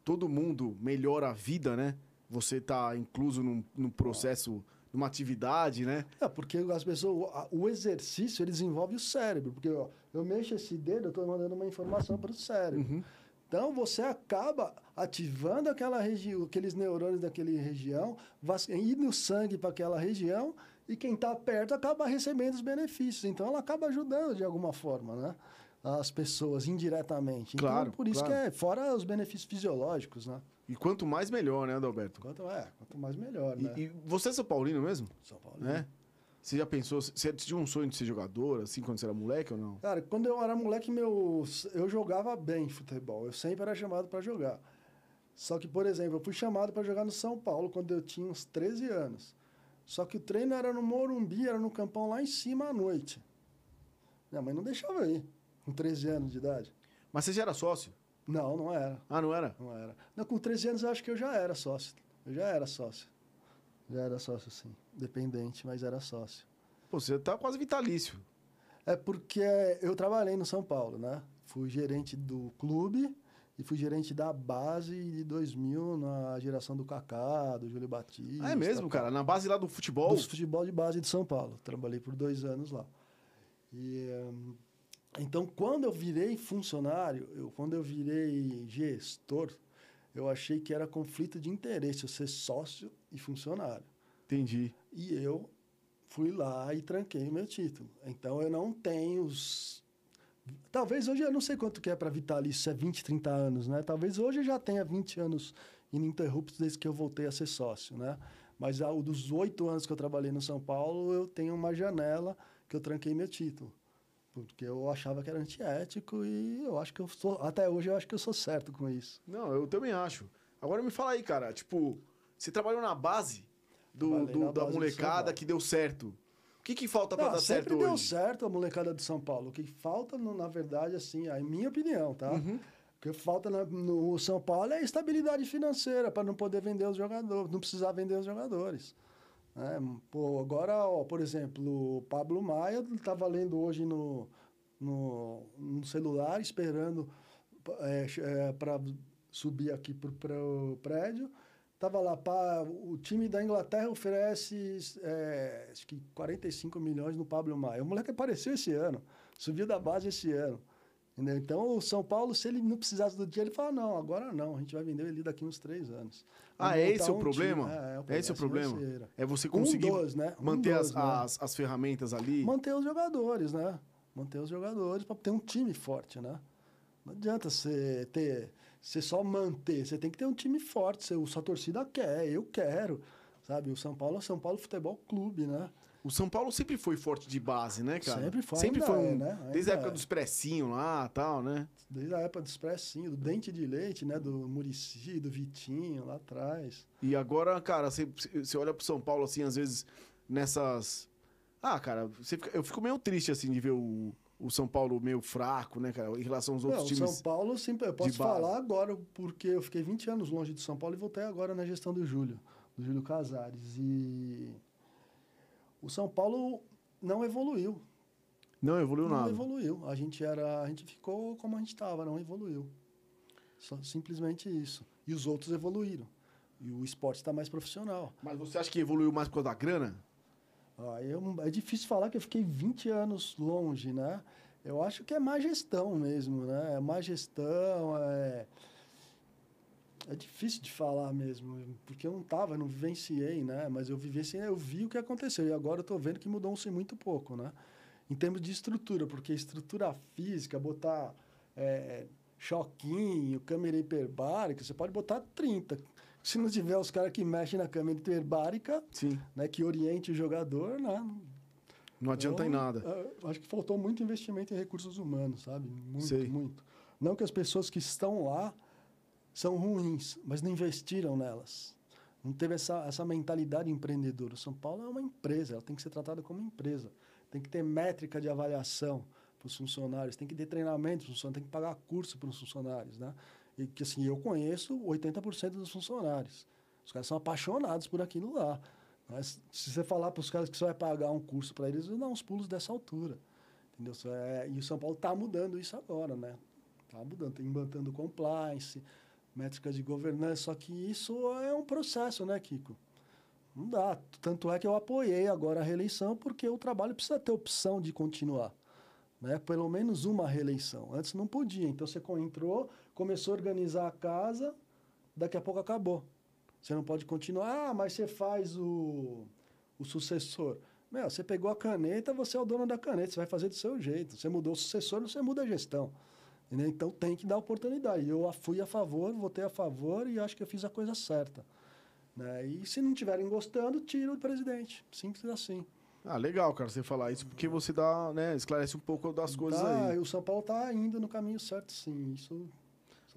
todo mundo melhora a vida, né? Você tá incluso num, num processo, numa atividade, né? É, porque as pessoas, o exercício, ele desenvolve o cérebro. Porque ó, eu mexo esse dedo, eu estou mandando uma informação para o cérebro. Uhum. Então, você acaba ativando aquela região, aqueles neurônios daquela região, indo o sangue para aquela região, e quem está perto acaba recebendo os benefícios. Então, ela acaba ajudando de alguma forma, né? As pessoas indiretamente. Claro, então, por isso claro. que é, fora os benefícios fisiológicos, né? E quanto mais, melhor, né, Adalberto? Quanto, é, quanto mais melhor, E, né? e você é São Paulino mesmo? São Paulo. Né? Você já pensou, você tinha um sonho de ser jogador, assim, quando você era moleque ou não? Cara, quando eu era moleque, meu, eu jogava bem futebol. Eu sempre era chamado para jogar. Só que, por exemplo, eu fui chamado para jogar no São Paulo quando eu tinha uns 13 anos. Só que o treino era no Morumbi, era no campão lá em cima à noite. Minha mãe não deixava eu ir, com 13 anos de idade. Mas você já era sócio? Não, não era. Ah, não era? Não era. Não, com 13 anos eu acho que eu já era sócio. Eu já era sócio. Já era sócio, sim. Dependente, mas era sócio. Pô, você tá quase vitalício. É porque eu trabalhei no São Paulo, né? Fui gerente do clube e fui gerente da base de 2000 na geração do Kaká, do Júlio Batista. Ah, é mesmo, cara? Na base lá do futebol? Do futebol de base de São Paulo. Trabalhei por dois anos lá. E, hum, então, quando eu virei funcionário, eu, quando eu virei gestor, eu achei que era conflito de interesse eu ser sócio e funcionário. Entendi. E eu fui lá e tranquei o meu título. Então eu não tenho os. Talvez hoje eu não sei quanto que é para vitalício, se é 20, 30 anos, né? Talvez hoje eu já tenha 20 anos ininterruptos desde que eu voltei a ser sócio, né? Mas ao dos oito anos que eu trabalhei no São Paulo, eu tenho uma janela que eu tranquei meu título. Porque eu achava que era antiético e eu acho que eu sou. Até hoje eu acho que eu sou certo com isso. Não, eu também acho. Agora me fala aí, cara, tipo, você trabalhou na base do, do- na da base molecada que deu certo. O que, que falta pra Não, dar sempre certo deu hoje? certo a molecada do São Paulo. O que falta, na verdade, assim, a minha opinião, tá? Uhum. O que falta na- no São Paulo é estabilidade financeira para não poder vender os jogadores, não precisar vender os jogadores. Né? pô, agora, ó, por exemplo, o Pablo Maia estava lendo hoje no, no, no celular, esperando para subir aqui para o prédio. Tava lá, pá, o time da Inglaterra oferece é, acho que 45 milhões no Pablo Maia. O moleque apareceu esse ano, subiu da base esse ano. Entendeu? Então, o São Paulo, se ele não precisasse do dinheiro, ele fala, não, agora não, a gente vai vender ele daqui uns três anos. Ah, Vamos é esse montar o um problema? time. É, É esse o problema? financeiro. É você Um conseguir dos, né? Um manter dos, as, né? as, as ferramentas ali. Manter os jogadores, né? Manter os jogadores para ter um time forte, né? Não adianta você ter, você só manter, você tem que ter um time forte, você, sua torcida quer, eu quero, sabe? O São Paulo é o São Paulo Futebol Clube, né? O São Paulo sempre foi forte de base, né, cara? Sempre foi, Sempre foi é, um, né? Desde a época é. dos pressinhos lá tal, né? Desde a época do Expressinho, do Dente de Leite, né? Do Murici, do Vitinho, lá atrás. E agora, cara, você, você olha pro São Paulo assim, às vezes, nessas. Ah, cara, fica- eu fico meio triste, assim, de ver o, o São Paulo meio fraco, né, cara, em relação aos outros Não, o times. São Paulo, sempre, eu de posso falar agora, porque eu fiquei 20 anos longe do São Paulo e voltei agora na gestão do Júlio, do Júlio Casares. E o São Paulo não evoluiu. Não evoluiu não nada. evoluiu. A gente era, a gente ficou como a gente estava, não evoluiu. Só, simplesmente isso. E os outros evoluíram. E o esporte está mais profissional. Mas você acha que evoluiu mais por causa da grana? Ah, eu, é difícil falar que eu fiquei 20 anos longe, né? Eu acho que é má gestão mesmo, né? É má gestão, é... É difícil de falar mesmo, porque eu não estava, não vivenciei, né? Mas eu vivenciei, eu vi o que aconteceu. E agora eu estou vendo que mudou-se muito pouco, né? Em termos de estrutura, porque estrutura física, botar é, choquinho, câmera hiperbárica, você pode botar 30. Se não tiver os caras que mexem na câmera hiperbárica, Sim. Né, que oriente o jogador, né? Não adianta então, em nada. É, acho que faltou muito investimento em recursos humanos, sabe? Muito, Sei. muito. Não que as pessoas que estão lá são ruins, mas não investiram nelas. Não teve essa, essa mentalidade empreendedora. O São Paulo é uma empresa, ela tem que ser tratada como empresa. Tem que ter métrica de avaliação para os funcionários, tem que ter treinamento para os funcionários, tem que pagar curso para os funcionários, né? E que assim, eu conheço 80% dos funcionários. Os caras são apaixonados por aquilo lá. Mas se você falar para os caras que você vai pagar um curso para eles, eles dão uns pulos dessa altura. Entendeu? É, e o São Paulo está mudando isso agora, né? Está mudando, tem implantando compliance, métricas de governança, só que isso é um processo, né, Kiko? Não dá. Tanto é que eu apoiei agora a reeleição, porque o trabalho precisa ter opção de continuar. Né? Pelo menos uma reeleição. Antes não podia. Então você entrou, começou a organizar a casa, daqui a pouco acabou. Você não pode continuar, ah, mas você faz o, o sucessor. Meu, você pegou a caneta, você é o dono da caneta, você vai fazer do seu jeito. Você mudou o sucessor, você muda a gestão. Entendeu? Então tem que dar oportunidade. Eu fui a favor, votei a favor e acho que eu fiz a coisa certa. Né? E se não estiverem gostando, tira o presidente. Simples assim. Ah, legal, cara, você falar isso, porque você dá, né, esclarece um pouco das coisas tá, aí. O São Paulo está indo no caminho certo, sim. Isso.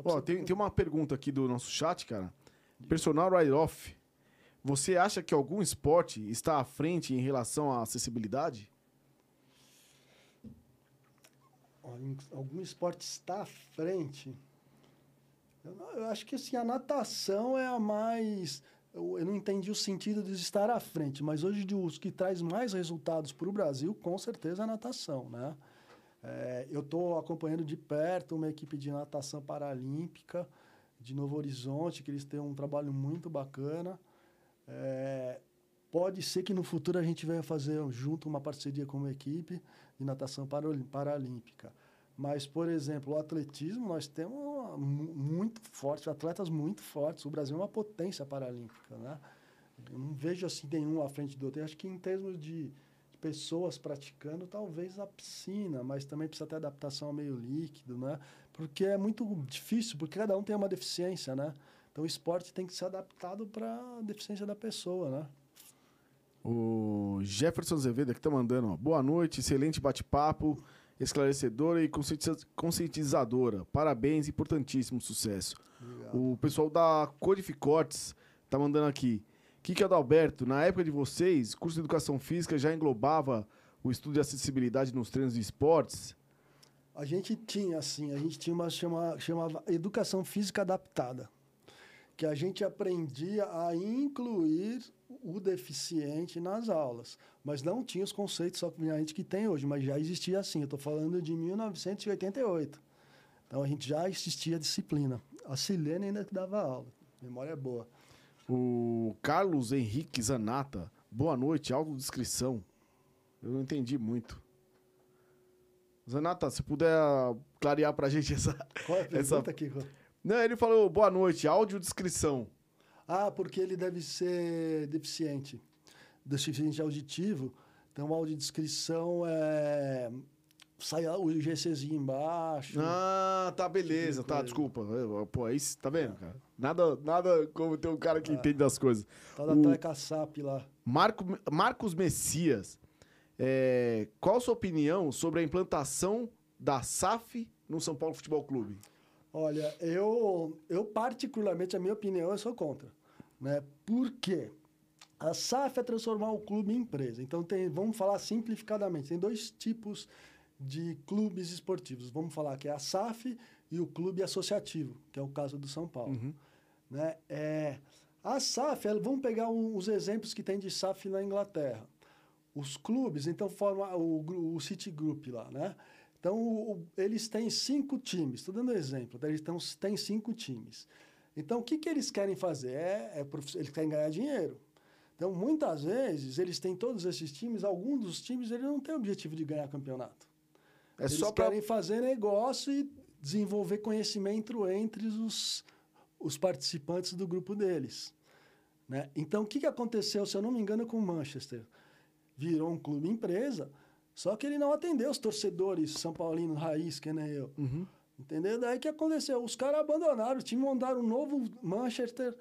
Ó, tem, tem uma pergunta aqui do nosso chat, cara. Personal write-off. Você acha que algum esporte está à frente em relação à acessibilidade? Algum esporte está à frente? Eu, eu acho que assim, a natação é a mais eu, eu, não entendi o sentido de estar à frente, mas hoje de, os que traz mais resultados para o Brasil, com certeza, é a natação, né? É, eu estou acompanhando de perto uma equipe de natação paralímpica de Novo Horizonte, que eles têm um trabalho muito bacana. É, pode ser que no futuro a gente venha fazer junto uma parceria com uma equipe de natação paralímpica. Mas, por exemplo, o atletismo, nós temos muito forte, atletas muito fortes. O Brasil é uma potência paralímpica, né? Eu não vejo assim nenhum à frente do outro. Eu acho que em termos de, pessoas praticando, talvez a piscina, mas também precisa ter adaptação ao meio líquido, né? Porque é muito difícil, porque cada um tem uma deficiência, né? Então o esporte tem que ser adaptado para a deficiência da pessoa, né? O Jefferson Azevedo aqui tá mandando, ó, boa noite, excelente bate-papo esclarecedora e conscientizadora. Parabéns, importantíssimo sucesso. Obrigado. O pessoal da Codificortes tá mandando aqui. Kika Adalberto, na época de vocês, curso de educação física já englobava o estudo de acessibilidade nos treinos de esportes? A gente tinha, assim, a gente tinha uma chama, chamava educação física adaptada, que a gente aprendia a incluir o deficiente nas aulas, mas não tinha os conceitos obviamente que tem hoje, mas já existia assim. Eu estou falando de 1988. Então a gente já existia a disciplina. A Silene ainda dava aula. Memória é boa. O Carlos Henrique Zanata. Boa noite, autodescrição. Eu não entendi muito. Zanata, se puder clarear pra gente essa. Qual é a pergunta essa... aqui, Não, ele falou boa noite, audiodescrição. Ah, porque ele deve ser deficiente, deficiente auditivo. Então, a audiodescrição é sai o GCzinho embaixo. Ah, tá, beleza. Tipo tá, desculpa. Pô, aí, tá vendo, cara? Nada, nada como ter um cara que é. entende das coisas. Tá da o... SAP lá. Marco, Marcos Messias, é, qual a sua opinião sobre a implantação da SAF no São Paulo Futebol Clube? Olha, eu, eu particularmente, a minha opinião, eu sou contra. Né? Por quê? A SAF é transformar o clube em empresa. Então, tem, vamos falar simplificadamente: tem dois tipos de clubes esportivos. Vamos falar que é a SAF e o clube associativo, que é o caso do São Paulo. Uhum. Né? É, a SAF, vamos pegar um, os exemplos que tem de SAF na Inglaterra. Os clubes, então, formam o, o City Group lá, né? Então, o, eles têm cinco times, estou dando um exemplo, tá? eles tão, têm cinco times. Então, o que, que eles querem fazer? É, é, eles querem ganhar dinheiro. Então, muitas vezes, eles têm todos esses times, alguns dos times eles não têm o objetivo de ganhar campeonato. É eles só querem pra... fazer negócio e desenvolver conhecimento entre os, os participantes do grupo deles. Né? Então, o que, que aconteceu, se eu não me engano, com o Manchester? Virou um clube empresa, só que ele não atendeu os torcedores São Paulino raiz, que nem eu. Uhum. Entendeu? Daí que aconteceu? Os caras abandonaram, o time mandaram um novo Manchester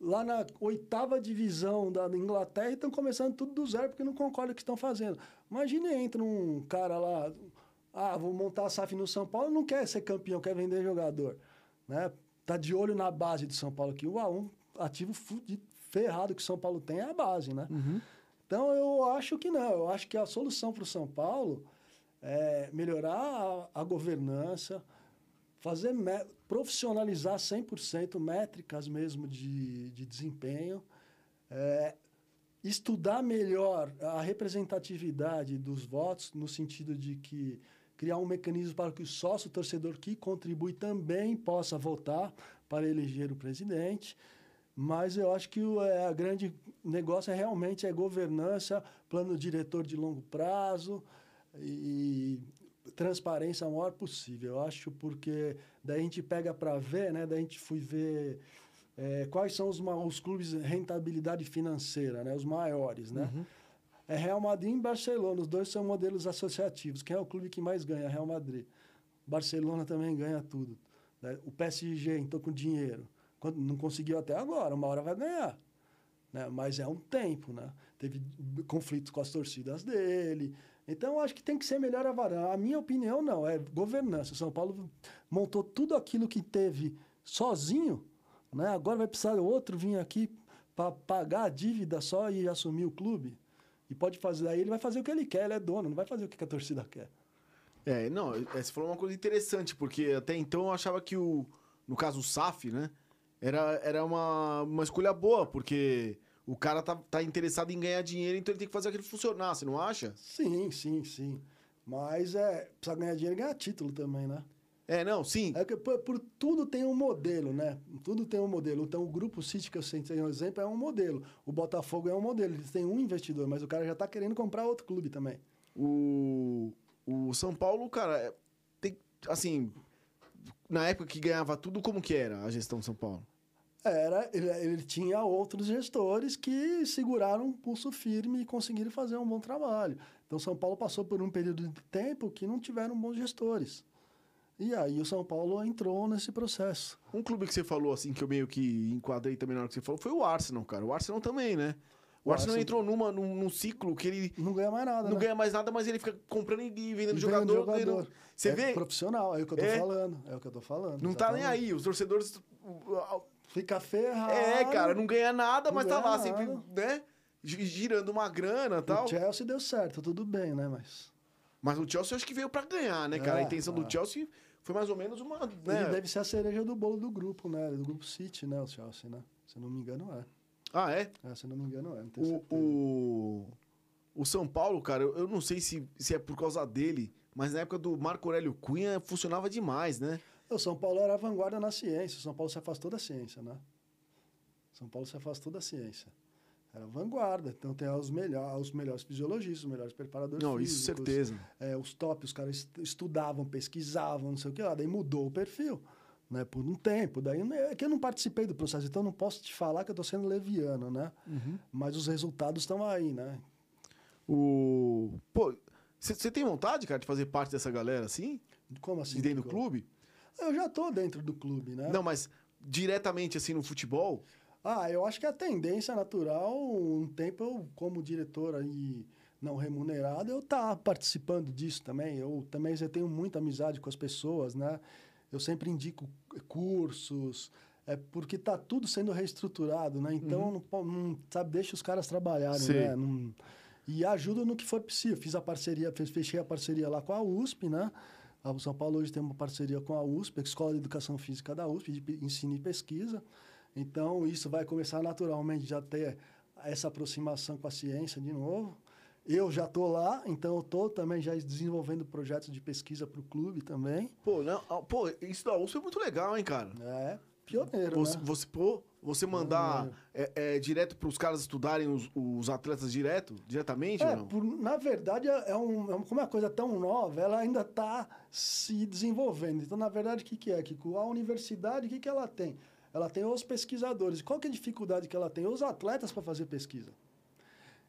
lá na oitava divisão da Inglaterra e estão começando tudo do zero porque não concordam com o que estão fazendo. Imagine entra um cara lá, ah, vou montar a SAF no São Paulo, não quer ser campeão, quer vender jogador. Né? Tá de olho na base de São Paulo aqui. Uau, um ativo fudido, ferrado que o São Paulo tem é a base, né? Uhum. Então eu acho que não. Eu acho que a solução para o São Paulo é melhorar a, a governança, fazer profissionalizar 100% métricas mesmo de, de desempenho, é, estudar melhor a representatividade dos votos, no sentido de que criar um mecanismo para que o sócio torcedor que contribui também possa votar para eleger o presidente. Mas eu acho que o é, a grande negócio é realmente é governança, plano diretor de longo prazo e transparência o maior possível. Eu acho porque daí a gente pega para ver, né? Daí a gente fui ver é, quais são os, os clubes de rentabilidade financeira, né? Os maiores, né? Uhum. É Real Madrid e Barcelona. Os dois são modelos associativos. Quem é o clube que mais ganha? Real Madrid. Barcelona também ganha tudo. Né? O PSG entrou com dinheiro. Não conseguiu até agora. Uma hora vai ganhar. Né? Mas é um tempo, né? Teve conflitos com as torcidas dele. Então, eu acho que tem que ser melhor avaliado. A minha opinião, não, é governança. O São Paulo montou tudo aquilo que teve sozinho, né? agora vai precisar outro vir aqui para pagar a dívida só e assumir o clube. E pode fazer, aí ele vai fazer o que ele quer, ele é dono, não vai fazer o que a torcida quer. É, não, é, você falou uma coisa interessante, porque até então eu achava que o, no caso o SAF, né, era, era uma, uma escolha boa, porque o cara tá, tá interessado em ganhar dinheiro, então ele tem que fazer aquilo funcionar, você não acha? Sim, sim, sim. Mas é, precisa ganhar dinheiro e ganhar título também, né? É, não, sim. É que por, por, tudo tem um modelo, né? Tudo tem um modelo. Então, o Grupo City, que eu sei um exemplo, é um modelo. O Botafogo é um modelo. Eles têm um investidor, mas o cara já está querendo comprar outro clube também. O, o São Paulo, cara, é, tem, assim, na época que ganhava tudo, como que era a gestão São Paulo? Era ele, ele, tinha outros gestores que seguraram um pulso firme e conseguiram fazer um bom trabalho. Então, São Paulo passou por um período de tempo que não tiveram bons gestores. E aí o São Paulo entrou nesse processo. Um clube que você falou, assim, que eu meio que enquadrei também na hora que você falou, foi o Arsenal, cara. O Arsenal também, né? O, o Arsenal, Arsenal entrou numa, num, num, ciclo que ele. Não ganha mais nada. Não né? ganha mais nada, mas ele fica comprando e vendendo e jogador. jogador. Vendendo... Você é vê? profissional, é o que eu tô é... falando. É o que eu tô falando. Não exatamente. tá nem aí. Os torcedores Fica ferrado. É, cara, não ganha nada, mas tá lá nada. sempre, né? Girando uma grana e tal. O Chelsea deu certo, tudo bem, né? Mas. Mas o Chelsea eu acho que veio para ganhar, né, cara? É, a intenção é. do Chelsea foi mais ou menos uma. Né? Ele deve ser a cereja do bolo do grupo, né? Do grupo City, né? O Chelsea, né? Se eu não me engano, é. Ah, é? é se eu não me engano, é. o, o, o, São Paulo, cara, eu, eu não sei se, se é por causa dele, mas na época do Marco Aurélio Cunha funcionava demais, né? O São Paulo era a vanguarda na ciência. O São Paulo se afastou da ciência, né? São Paulo se afastou da ciência. Era vanguarda. Então tem os, melhor, os melhores fisiologistas, os melhores preparadores Não, físicos. isso certeza. É, os top, os caras estudavam, pesquisavam, não sei o que lá. Daí mudou o perfil, né? Por um tempo. Daí é que eu não participei do processo, então não posso te falar que eu estou sendo leviano, né? Uhum. Mas os resultados estão aí, né? O... Pô, você tem vontade, cara, de fazer parte dessa galera assim? Como assim? De dentro do clube? Eu já tô dentro do clube, né? Não, mas diretamente assim no futebol? Ah, eu acho que a tendência natural, um tempo eu, como diretor aí não remunerado, eu tá participando disso também. Eu também já tenho muita amizade com as pessoas, né? Eu sempre indico cursos, é porque tá tudo sendo reestruturado, né? Então, uhum. não, não, sabe, deixa os caras trabalharem, Sim. né? Não, e ajuda no que for possível. Fiz a parceria, fechei a parceria lá com a USP, né? A São Paulo hoje tem uma parceria com a USP, a Escola de Educação Física da USP, de ensino e pesquisa. Então, isso vai começar naturalmente já ter essa aproximação com a ciência de novo. Eu já tô lá, então eu tô também já desenvolvendo projetos de pesquisa para o clube também. Pô, não, ah, pô, isso da USP é muito legal, hein, cara? É, pioneiro, Você, né? você, pô, você mandar é, é, direto para os caras estudarem os, os atletas direto, diretamente É, por- na verdade, é um, é um- como é uma coisa tão nova, ela ainda está se desenvolvendo. Então, na verdade, o que, que é, Kiko? A universidade, o que, que ela tem? Ela tem os pesquisadores. Qual que é a dificuldade que ela tem? Os atletas para fazer pesquisa.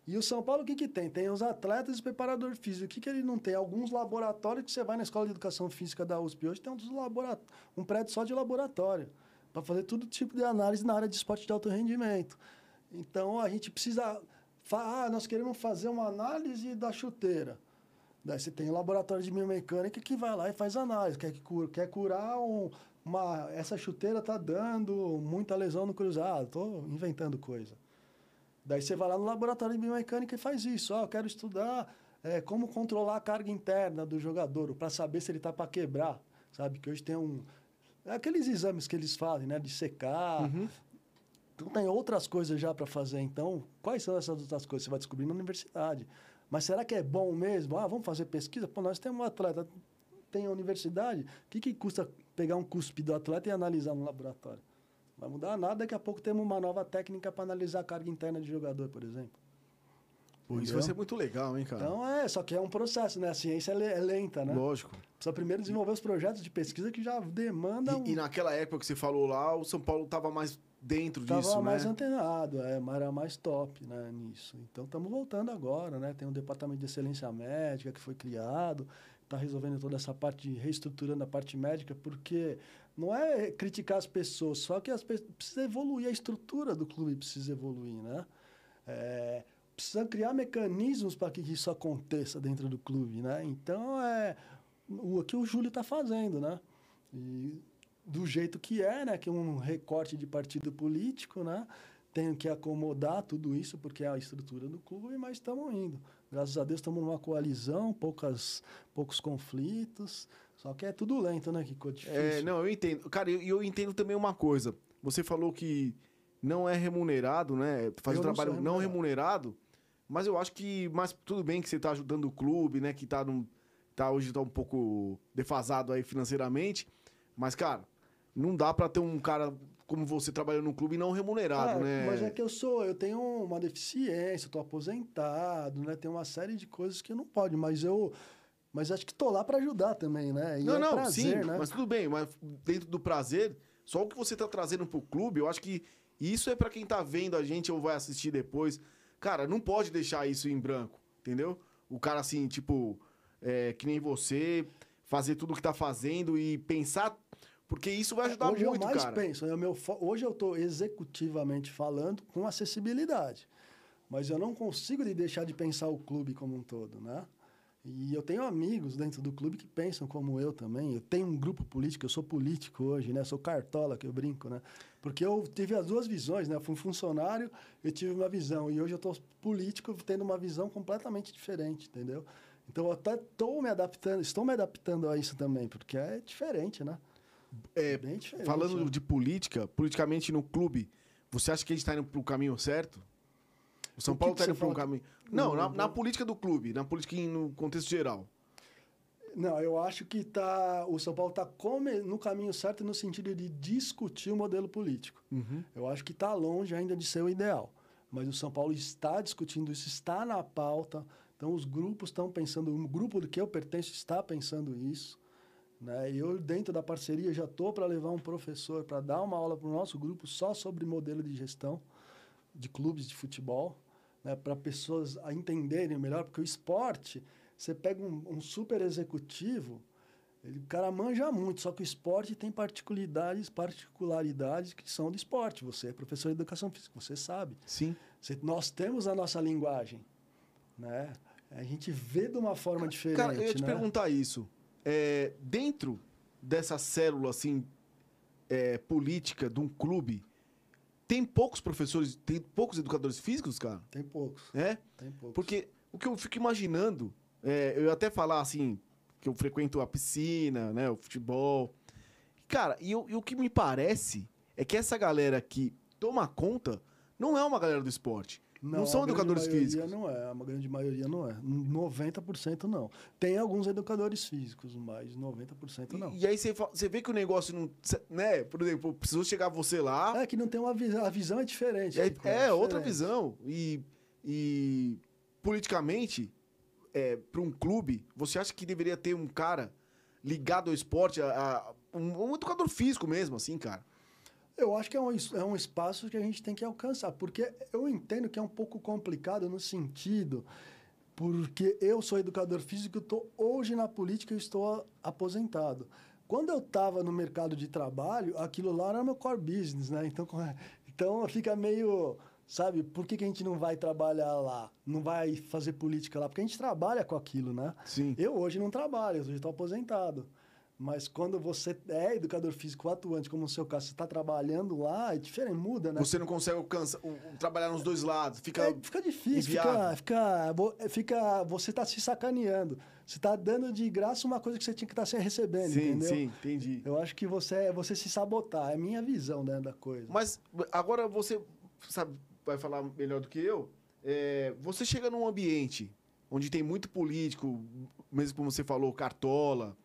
E o São Paulo, o que, que tem? Tem os atletas e o preparador físico. O que, que ele não tem? Alguns laboratórios que você vai na Escola de Educação Física da USP hoje, tem um, dos labora- um prédio só de laboratório, para fazer todo tipo de análise na área de esporte de alto rendimento. Então, a gente precisa... Ah, nós queremos fazer uma análise da chuteira. Daí você tem o laboratório de biomecânica que vai lá e faz análise. Quer, que cura, quer curar um- uma... Essa chuteira está dando muita lesão no cruzado. Estou inventando coisa. Daí você vai lá no laboratório de biomecânica e faz isso. Ó, eu quero estudar eh, como controlar a carga interna do jogador, para saber se ele está para quebrar. Sabe? Que hoje tem um. Aqueles exames que eles fazem, né? De secar. Então tem outras coisas já para fazer. Então, quais são essas outras coisas? Você vai descobrir na universidade. Mas será que é bom mesmo? Ah, vamos fazer pesquisa? Pô, nós temos um atleta, tem a universidade. O que, que custa pegar um cuspe do atleta e analisar no laboratório? Vai mudar nada, daqui a pouco temos uma nova técnica para analisar a carga interna de jogador, por exemplo. Pô, isso Entendeu? vai ser muito legal, hein, cara? Então é, só que é um processo, né? A ciência é é lenta, né? Lógico. Precisa primeiro desenvolver os projetos de pesquisa que já demandam. E, e naquela época que você falou lá, o São Paulo tava mais dentro disso, Estava mais né? antenado, é, mas era mais top né, nisso. Então estamos voltando agora, né? Tem um departamento de excelência médica que foi criado, está resolvendo toda essa parte, reestruturando a parte médica, porque não é criticar as pessoas, só que as pessoas precisa evoluir, a estrutura do clube precisa evoluir, né? É, precisa criar mecanismos para que isso aconteça dentro do clube, né? Então é o que o Júlio está fazendo, né? E do jeito que é, né? Que é um recorte de partido político, né? Tenho que acomodar tudo isso porque é a estrutura do clube, mas estamos indo. Graças a Deus estamos numa coalizão, poucas, poucos conflitos. Só que é tudo lento, né? Que ficou difícil. É, não, eu entendo. Cara, e eu, eu entendo também uma coisa. Você falou que não é remunerado, né? Faz um Eu não trabalho sou não remunerado. Mas eu acho que. Mas tudo bem que você tá ajudando o clube, né? Que tá, num, tá hoje tá um pouco defasado aí financeiramente. Mas, cara, não dá pra ter um cara como você trabalhando no clube não remunerado, É, né? Mas é que eu sou, eu tenho uma deficiência, estou aposentado, né? Tem uma série de coisas que não pode, mas eu. Mas acho que tô lá para ajudar também, né? E não, é não, prazer, sim, né? mas tudo bem, mas dentro do prazer, só o que você tá trazendo pro clube, eu acho que isso é pra quem tá vendo a gente ou vai assistir depois. Cara, não pode deixar isso em branco, entendeu? O cara assim, tipo, é, que nem você, fazer tudo o que tá fazendo e pensar, porque isso vai ajudar hoje muito, eu mais cara. penso, é meu hoje eu estou executivamente falando com acessibilidade, mas eu não consigo de deixar de pensar o clube como um todo, né? E eu tenho amigos dentro do clube que pensam como eu também. Eu tenho um grupo político, eu sou político hoje, né? Sou cartola, que eu brinco, né? Porque eu tive as duas visões, né? Eu fui um funcionário, eu tive uma visão. E hoje eu estou político tendo uma visão completamente diferente, entendeu? Então eu até estou me adaptando, estou me adaptando a isso também, porque é diferente, né? É, Bem diferente. Falando né? de política, politicamente no clube, você acha que a gente tá indo pro caminho certo? O São O que Paulo tá você indo pro fala? caminho. Não, Não, na, na política do clube, na política no contexto geral. Não, eu acho que tá, o São Paulo está no caminho certo no sentido de discutir o modelo político. Eu acho que está longe ainda de ser o ideal. Mas o São Paulo está discutindo isso, está na pauta. Então, os grupos estão pensando, o grupo do que eu pertenço está pensando isso. Né? E eu, dentro da parceria, já estou para levar um professor para dar uma aula para o nosso grupo só sobre modelo de gestão de clubes de futebol, né? para pessoas a entenderem melhor, porque o esporte, você pega um, um super executivo, ele, o cara manja muito, só que o esporte tem particularidades, particularidades que são do esporte. Você é professor de educação física, você sabe. Sim. Você- nós temos a nossa linguagem, né? A gente vê de uma forma diferente, Cara, eu ia te né? perguntar isso. É, dentro dessa célula, assim, é, política de um clube, tem poucos professores, tem poucos educadores físicos, cara? Tem poucos, É? tem poucos. Porque o que eu fico imaginando, é, eu ia até falar assim, que eu frequento a piscina, né, o futebol. Cara, e, o- e o que me parece é que essa galera que toma conta não é uma galera do esporte. Não, são a grande educadores físicos. Não é, a grande maioria não é. 90% não. Tem alguns educadores físicos, mas 90% não. E, e aí você, você vê que o negócio não. Né? Por exemplo, precisou chegar você lá. É que não tem uma visão, a visão é diferente. É, é outra diferente. visão. E, e politicamente, é, para um clube, você acha que deveria ter um cara ligado ao esporte, a, a- um, um educador físico mesmo, assim, cara? Eu acho que é um, é um espaço que a gente tem que alcançar, porque eu entendo que é um pouco complicado no sentido, porque eu sou educador físico, tô, hoje na política eu estou aposentado. Quando eu estava no mercado de trabalho, aquilo lá era meu core business, né? Então, então fica meio, sabe, por que, que a gente não vai trabalhar lá? Não vai fazer política lá? Porque a gente trabalha com aquilo, né? Sim. Eu hoje não trabalho, eu hoje estou aposentado. Mas quando você é educador físico atuante, como no seu caso, você está trabalhando lá, é diferente, muda, né? Você não consegue alcançar, o- o- trabalhar nos dois lados. Fica. É, fica difícil, fica, fica, fica, você está se sacaneando. Você está dando de graça uma coisa que você tinha que estar se recebendo, sim, entendeu? sim, entendi. Eu acho que você é você se sabotar, é a minha visão né, da coisa. Mas agora você sabe, vai falar melhor do que eu. É, você chega num ambiente onde tem muito político, mesmo como você falou, cartola,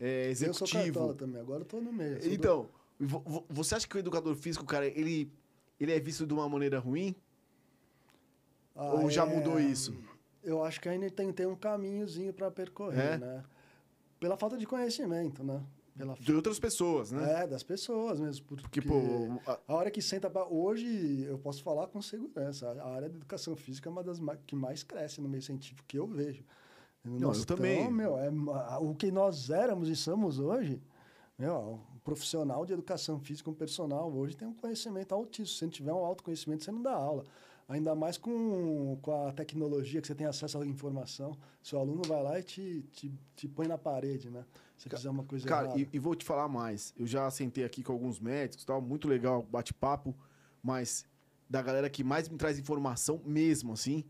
é, eu sou executivo. cartola também, agora eu tô no meio. do- Então, vo- você acha que o educador físico, cara, ele, ele é visto de uma maneira ruim? Ah, ou já é, mudou isso? Eu acho que ainda tem, tem um caminhozinho para percorrer, É? né? Pela falta de conhecimento, né? Pela De outras pessoas, né? É, das pessoas mesmo. Porque, Porque, pô, a- a hora que senta pra... Hoje, eu posso falar com segurança. A área da educação física é uma das que mais cresce no meio científico que eu vejo. Nós eu também. meu, é, o que nós éramos e somos hoje, meu, um profissional de educação física, um personal, hoje tem um conhecimento altíssimo. Se não tiver um autoconhecimento, você não dá aula. Ainda mais com, com a tecnologia, que você tem acesso à informação. Seu aluno vai lá e te, te, te põe na parede, né? Se fizer uma coisa Cara, errada. e, e vou te falar mais. Eu já sentei aqui com alguns médicos, tal, muito legal o bate-papo, mas da galera que mais me traz informação mesmo, assim,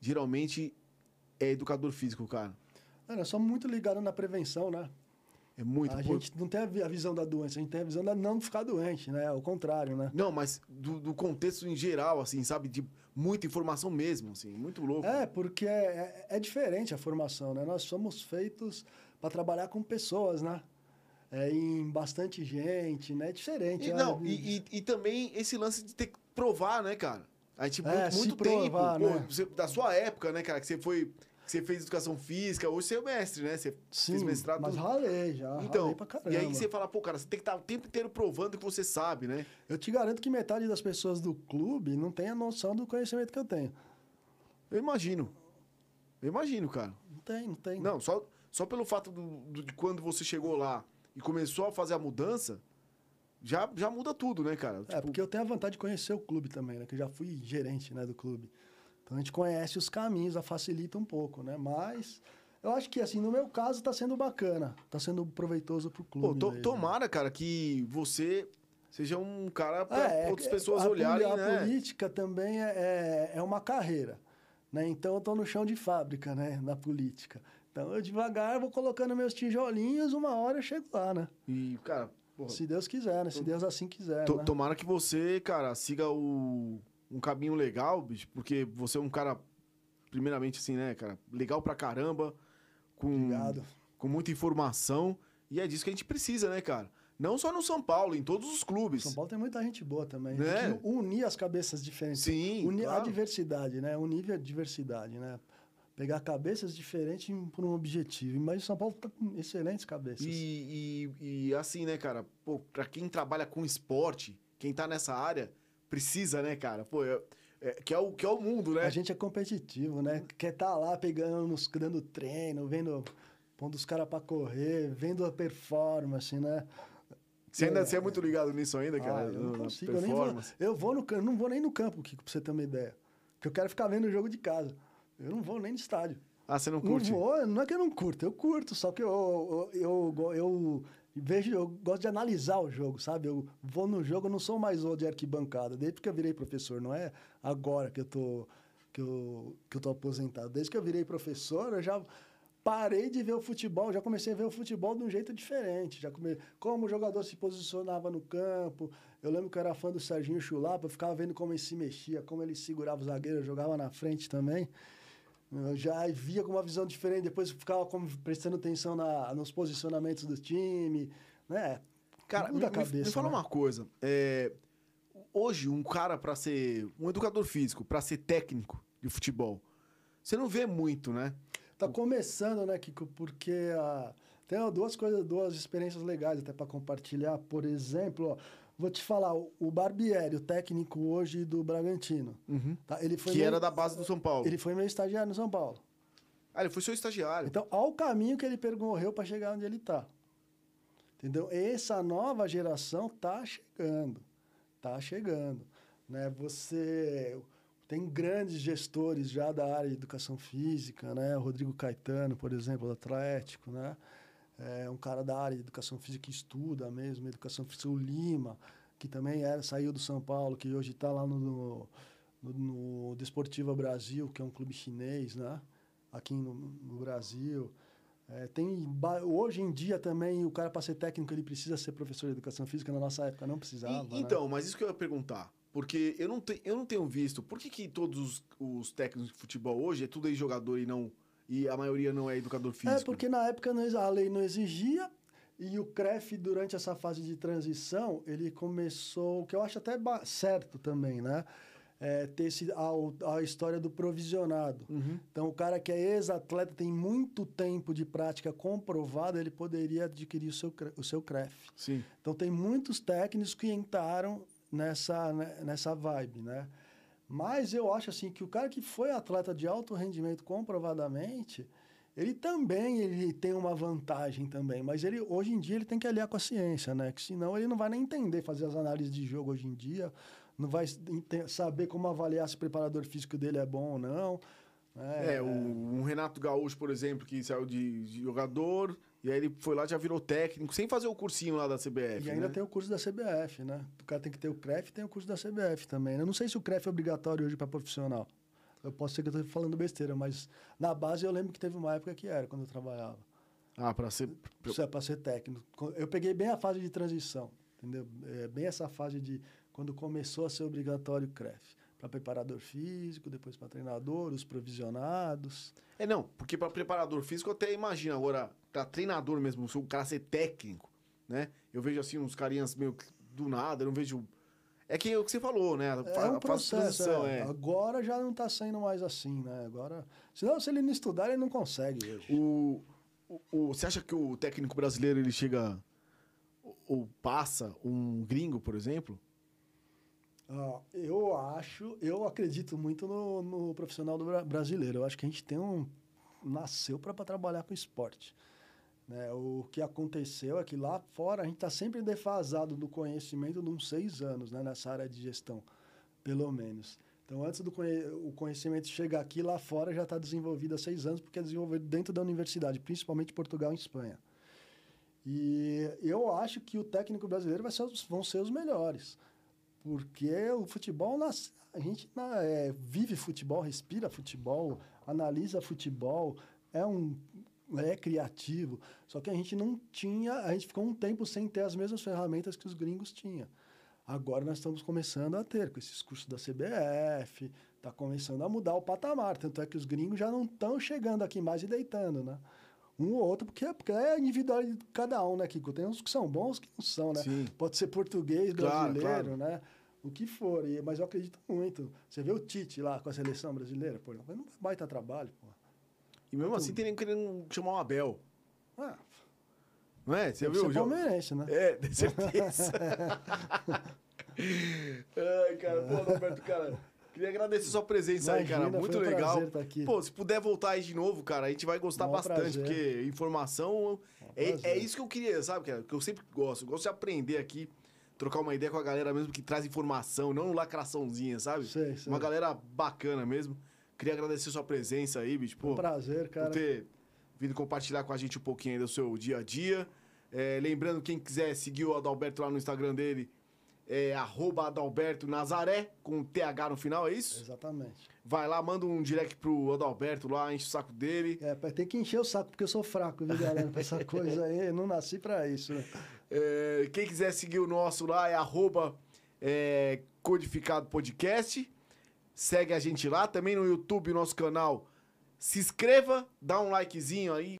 geralmente é educador físico, cara. É, nós somos muito ligados na prevenção, né? É muito. a pô, gente não tem a vi- a visão da doença, a gente tem a visão da não ficar doente, né? Ao contrário, né? Não, mas do, do contexto em geral, assim, sabe? De muita informação mesmo, assim, muito louco. É, porque é, é- é diferente a formação, né? Nós somos feitos para trabalhar com pessoas, né? É, em bastante gente, né? É diferente. E, né? não, e, e- e também esse lance de ter que provar, né, cara? A gente, É, muito, muito provar, tempo, pô, né? você- da sua época, né, cara, que você foi, que você fez educação física, hoje você é mestre, né? Você Sim, fez mestrado. mas ralei já, Então, ralei pra caramba. e aí você fala, pô, cara, você tem que estar o tempo inteiro provando que você sabe, né? Eu te garanto que metade das pessoas do clube não tem a noção do conhecimento que eu tenho. Eu imagino. Eu imagino, cara. Não tem, não tem. Não, só, só pelo fato do, do- de quando você chegou lá e começou a fazer a mudança, já, já muda tudo, né, cara? É, porque eu tenho a vontade de conhecer o clube também, né? Que eu já fui gerente né, do clube. Então a gente conhece os caminhos, a facilita um pouco, né? Mas eu acho que, assim, no meu caso, tá sendo bacana. Tá sendo proveitoso pro clube. Pô, to- tomara, cara, que você seja um cara pra É, outras é, pessoas a olharem, A né? política também é, é, é uma carreira, né? Então eu tô no chão de fábrica, né? Na política. Então eu devagar vou colocando meus tijolinhos, uma hora eu chego lá, né? E, cara, porra, Se Deus quiser, né? Se Deus assim quiser, to- né? tomara que você, cara, siga o, um caminho legal, bicho, porque você é um cara, primeiramente, assim, né, cara, legal pra caramba, com, Obrigado. com muita informação, e é disso que a gente precisa, né, cara? Não só no São Paulo, em todos os clubes. São Paulo tem muita gente boa também. Né? Unir as cabeças diferentes. Sim, Unir claro. a diversidade, né? Unir a diversidade, né? Pegar cabeças diferentes por um objetivo. Mas o São Paulo tá com excelentes cabeças. E, e, e assim, né, cara, pô, pra quem trabalha com esporte, quem tá nessa área, precisa, né, cara? Pô, é- é- que, é o, que é o mundo, né? A gente é competitivo, né? Quer estar lá pegando, nos- dando treino, vendo, pondo os caras pra correr, vendo a performance, né? Você ainda você é muito ligado nisso ainda, cara? Ah, eu não consigo, eu nem vou, eu vou no campo, não vou nem no campo, Kiko, pra você ter uma ideia. Porque eu quero ficar vendo o jogo de casa. Eu não vou nem no estádio. Ah, você não Não curte? vou, não é que eu não curto, eu curto, só que eu, eu, eu, eu vejo, eu gosto de analisar o jogo, sabe? Eu vou no jogo, eu não sou mais o de arquibancada, desde que eu virei professor, não é agora que eu tô, que eu, que eu tô aposentado. Desde que eu virei professor, eu já parei de ver o futebol, já comecei a ver o futebol de um jeito diferente. Já come... Como o jogador se posicionava no campo. Eu lembro que eu era fã do Serginho Chulapa, eu ficava vendo como ele se mexia, como ele segurava o zagueiro, jogava na frente também. Eu já via com uma visão diferente, depois ficava como, prestando atenção na, nos posicionamentos do time, né? Cara, me, cabeça, me, me fala né? uma coisa. É, hoje, um cara para ser um educador físico, para ser técnico de futebol, você não vê muito, né? Tá começando, né, Kiko? Porque a... tem duas coisas, duas experiências legais até para compartilhar. Por exemplo, ó, vou te falar, o Barbieri, o técnico hoje do Bragantino. Uhum. Tá? Ele foi que meu... era da base do São Paulo. Ele foi meu estagiário no São Paulo. Ah, ele foi seu estagiário. Então, ao caminho que ele percorreu para chegar onde ele está. Entendeu? Essa nova geração tá chegando. Tá chegando. Né? Você tem grandes gestores já da área de educação física, né? O Rodrigo Caetano, por exemplo, do Atlético, né? É um cara da área de educação física que estuda mesmo, educação física, o Lima, que também era, saiu do São Paulo, que hoje está lá no, no, no, Desportiva Brasil, que é um clube chinês, né? Aqui no, no Brasil. É, tem hoje em dia também o cara para ser técnico ele precisa ser professor de educação física na nossa época não precisava. E, né? então, né? mas isso que eu ia perguntar. Porque eu não, te, eu não tenho visto. Por que, que todos os, os técnicos de futebol hoje é tudo aí jogador e não. E a maioria não é educador é, físico? É, porque na época a lei não exigia. E o CREF, durante essa fase de transição, ele começou, o que eu acho até certo também, né? É, ter esse, a, a história do provisionado. Uhum. Então, o cara que é ex-atleta, tem muito tempo de prática comprovada, ele poderia adquirir o seu, o seu CREF. Sim. Então, tem muitos técnicos que entraram nessa, né, nessa vibe, né? Mas eu acho assim que o cara que foi atleta de alto rendimento comprovadamente, ele também ele tem uma vantagem também, mas ele hoje em dia ele tem que aliar com a ciência, né? Que senão ele não vai nem entender fazer as análises de jogo hoje em dia, não vai saber como avaliar se o preparador físico dele é bom ou não. É, é o, Renato Gaúcho, por exemplo, que saiu de jogador, e aí ele foi lá já virou técnico, sem fazer o cursinho lá da CBF. E ainda né? tem o curso da CBF, né? O cara tem que ter o CREF e tem o curso da CBF também. Né? Eu não sei se o CREF é obrigatório hoje para profissional. Eu posso ser que eu estou falando besteira, mas na base eu lembro que teve uma época que era, quando eu trabalhava. Ah, para ser. É, para ser técnico. Eu peguei bem a fase de transição, entendeu? É bem essa fase de quando começou a ser obrigatório o CREF para preparador físico, depois para treinador, os provisionados. É, não, porque para preparador físico eu até imagino. Agora, para treinador mesmo, o cara ser técnico, né? Eu vejo assim uns carinhas meio do nada, eu não vejo. É que é o que você falou, né? É um processo, é. É. Agora já não está sendo mais assim, né? Agora, senão se ele não estudar, ele não consegue hoje. O, o, o você acha que o técnico brasileiro ele chega ou passa um gringo, por exemplo? Ah, eu acho, eu acredito muito no, no profissional do brasileiro. Eu acho que a gente tem um nasceu para trabalhar com esporte. Né? O que aconteceu é que lá fora a gente está sempre defasado do conhecimento de uns seis anos né? nessa área de gestão, pelo menos. Então, antes do conhe o conhecimento chegar aqui, lá fora já está desenvolvido há seis anos, porque é desenvolvido dentro da universidade, principalmente Portugal e Espanha. E eu acho que o técnico brasileiro vai ser, vão ser os melhores. Porque o futebol, a gente é, vive futebol, respira futebol, analisa futebol, é um é criativo. Só que a gente não tinha, a gente ficou um tempo sem ter as mesmas ferramentas que os gringos tinham. Agora nós estamos começando a ter com esses cursos da CBF, está começando a mudar o patamar. Tanto é que os gringos já não estão chegando aqui mais e deitando, né? Um ou outro, porque, porque é individual de cada um, né, Kiko? Tem uns que são bons, que não são, né? Sim. Pode ser português, brasileiro, claro, né? o que for. E, mas eu acredito muito. Você vê o Tite lá com a seleção brasileira, pô, não é baita trabalho, pô. E mesmo assim, tem querendo chamar o Abel. Ah, não é? Você viu? Você palmeirense, né? É, de certeza. Ai, cara, pô, Roberto, cara. Queria agradecer sua presença Imagina, aí, cara. Muito legal. Um tá Pô, se puder voltar aí de novo, cara, a gente vai gostar bastante, prazer. porque informação é, é, isso que eu queria, sabe, cara? Que eu sempre gosto. Eu gosto de aprender aqui trocar uma ideia com a galera mesmo que traz informação, não lacraçãozinha, sabe? Sei, sei. Uma galera bacana mesmo. Queria agradecer sua presença aí, bicho. Pô, um prazer, cara. Por ter vindo compartilhar com a gente um pouquinho aí do seu dia a dia. É, lembrando, quem quiser seguir o Adalberto lá no Instagram dele, é arroba Adalberto Nazaré, com TH no final, é isso? Exatamente. Vai lá, manda um direct pro Adalberto lá, enche o saco dele. É, tem que encher o saco, porque eu sou fraco, viu, galera? Pra essa coisa aí, eu não nasci pra isso, né? É, quem quiser seguir o nosso lá é arroba é, Codificado Podcast. Segue a gente lá. Também no YouTube, nosso canal. Se inscreva, dá um likezinho aí,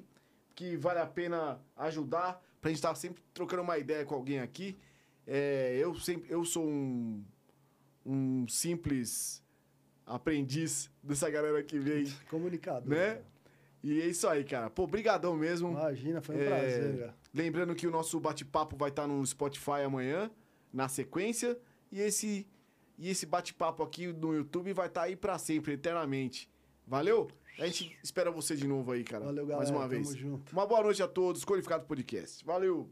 que vale a pena ajudar. Pra gente estar sempre trocando uma ideia com alguém aqui. É, eu, sempre, eu sou um, um simples aprendiz dessa galera que vem, Comunicador. né? E é isso aí, cara. Pô, brigadão mesmo. Imagina, foi um É, prazer, cara. Lembrando que o nosso bate-papo vai estar no Spotify amanhã, na sequência. E esse, e esse bate-papo aqui no YouTube vai estar aí pra sempre, eternamente. Valeu? A gente espera você de novo aí, cara. Valeu, Mais galera. uma vez. Tamo junto. Uma boa noite a todos. Qualificado Podcast. Valeu!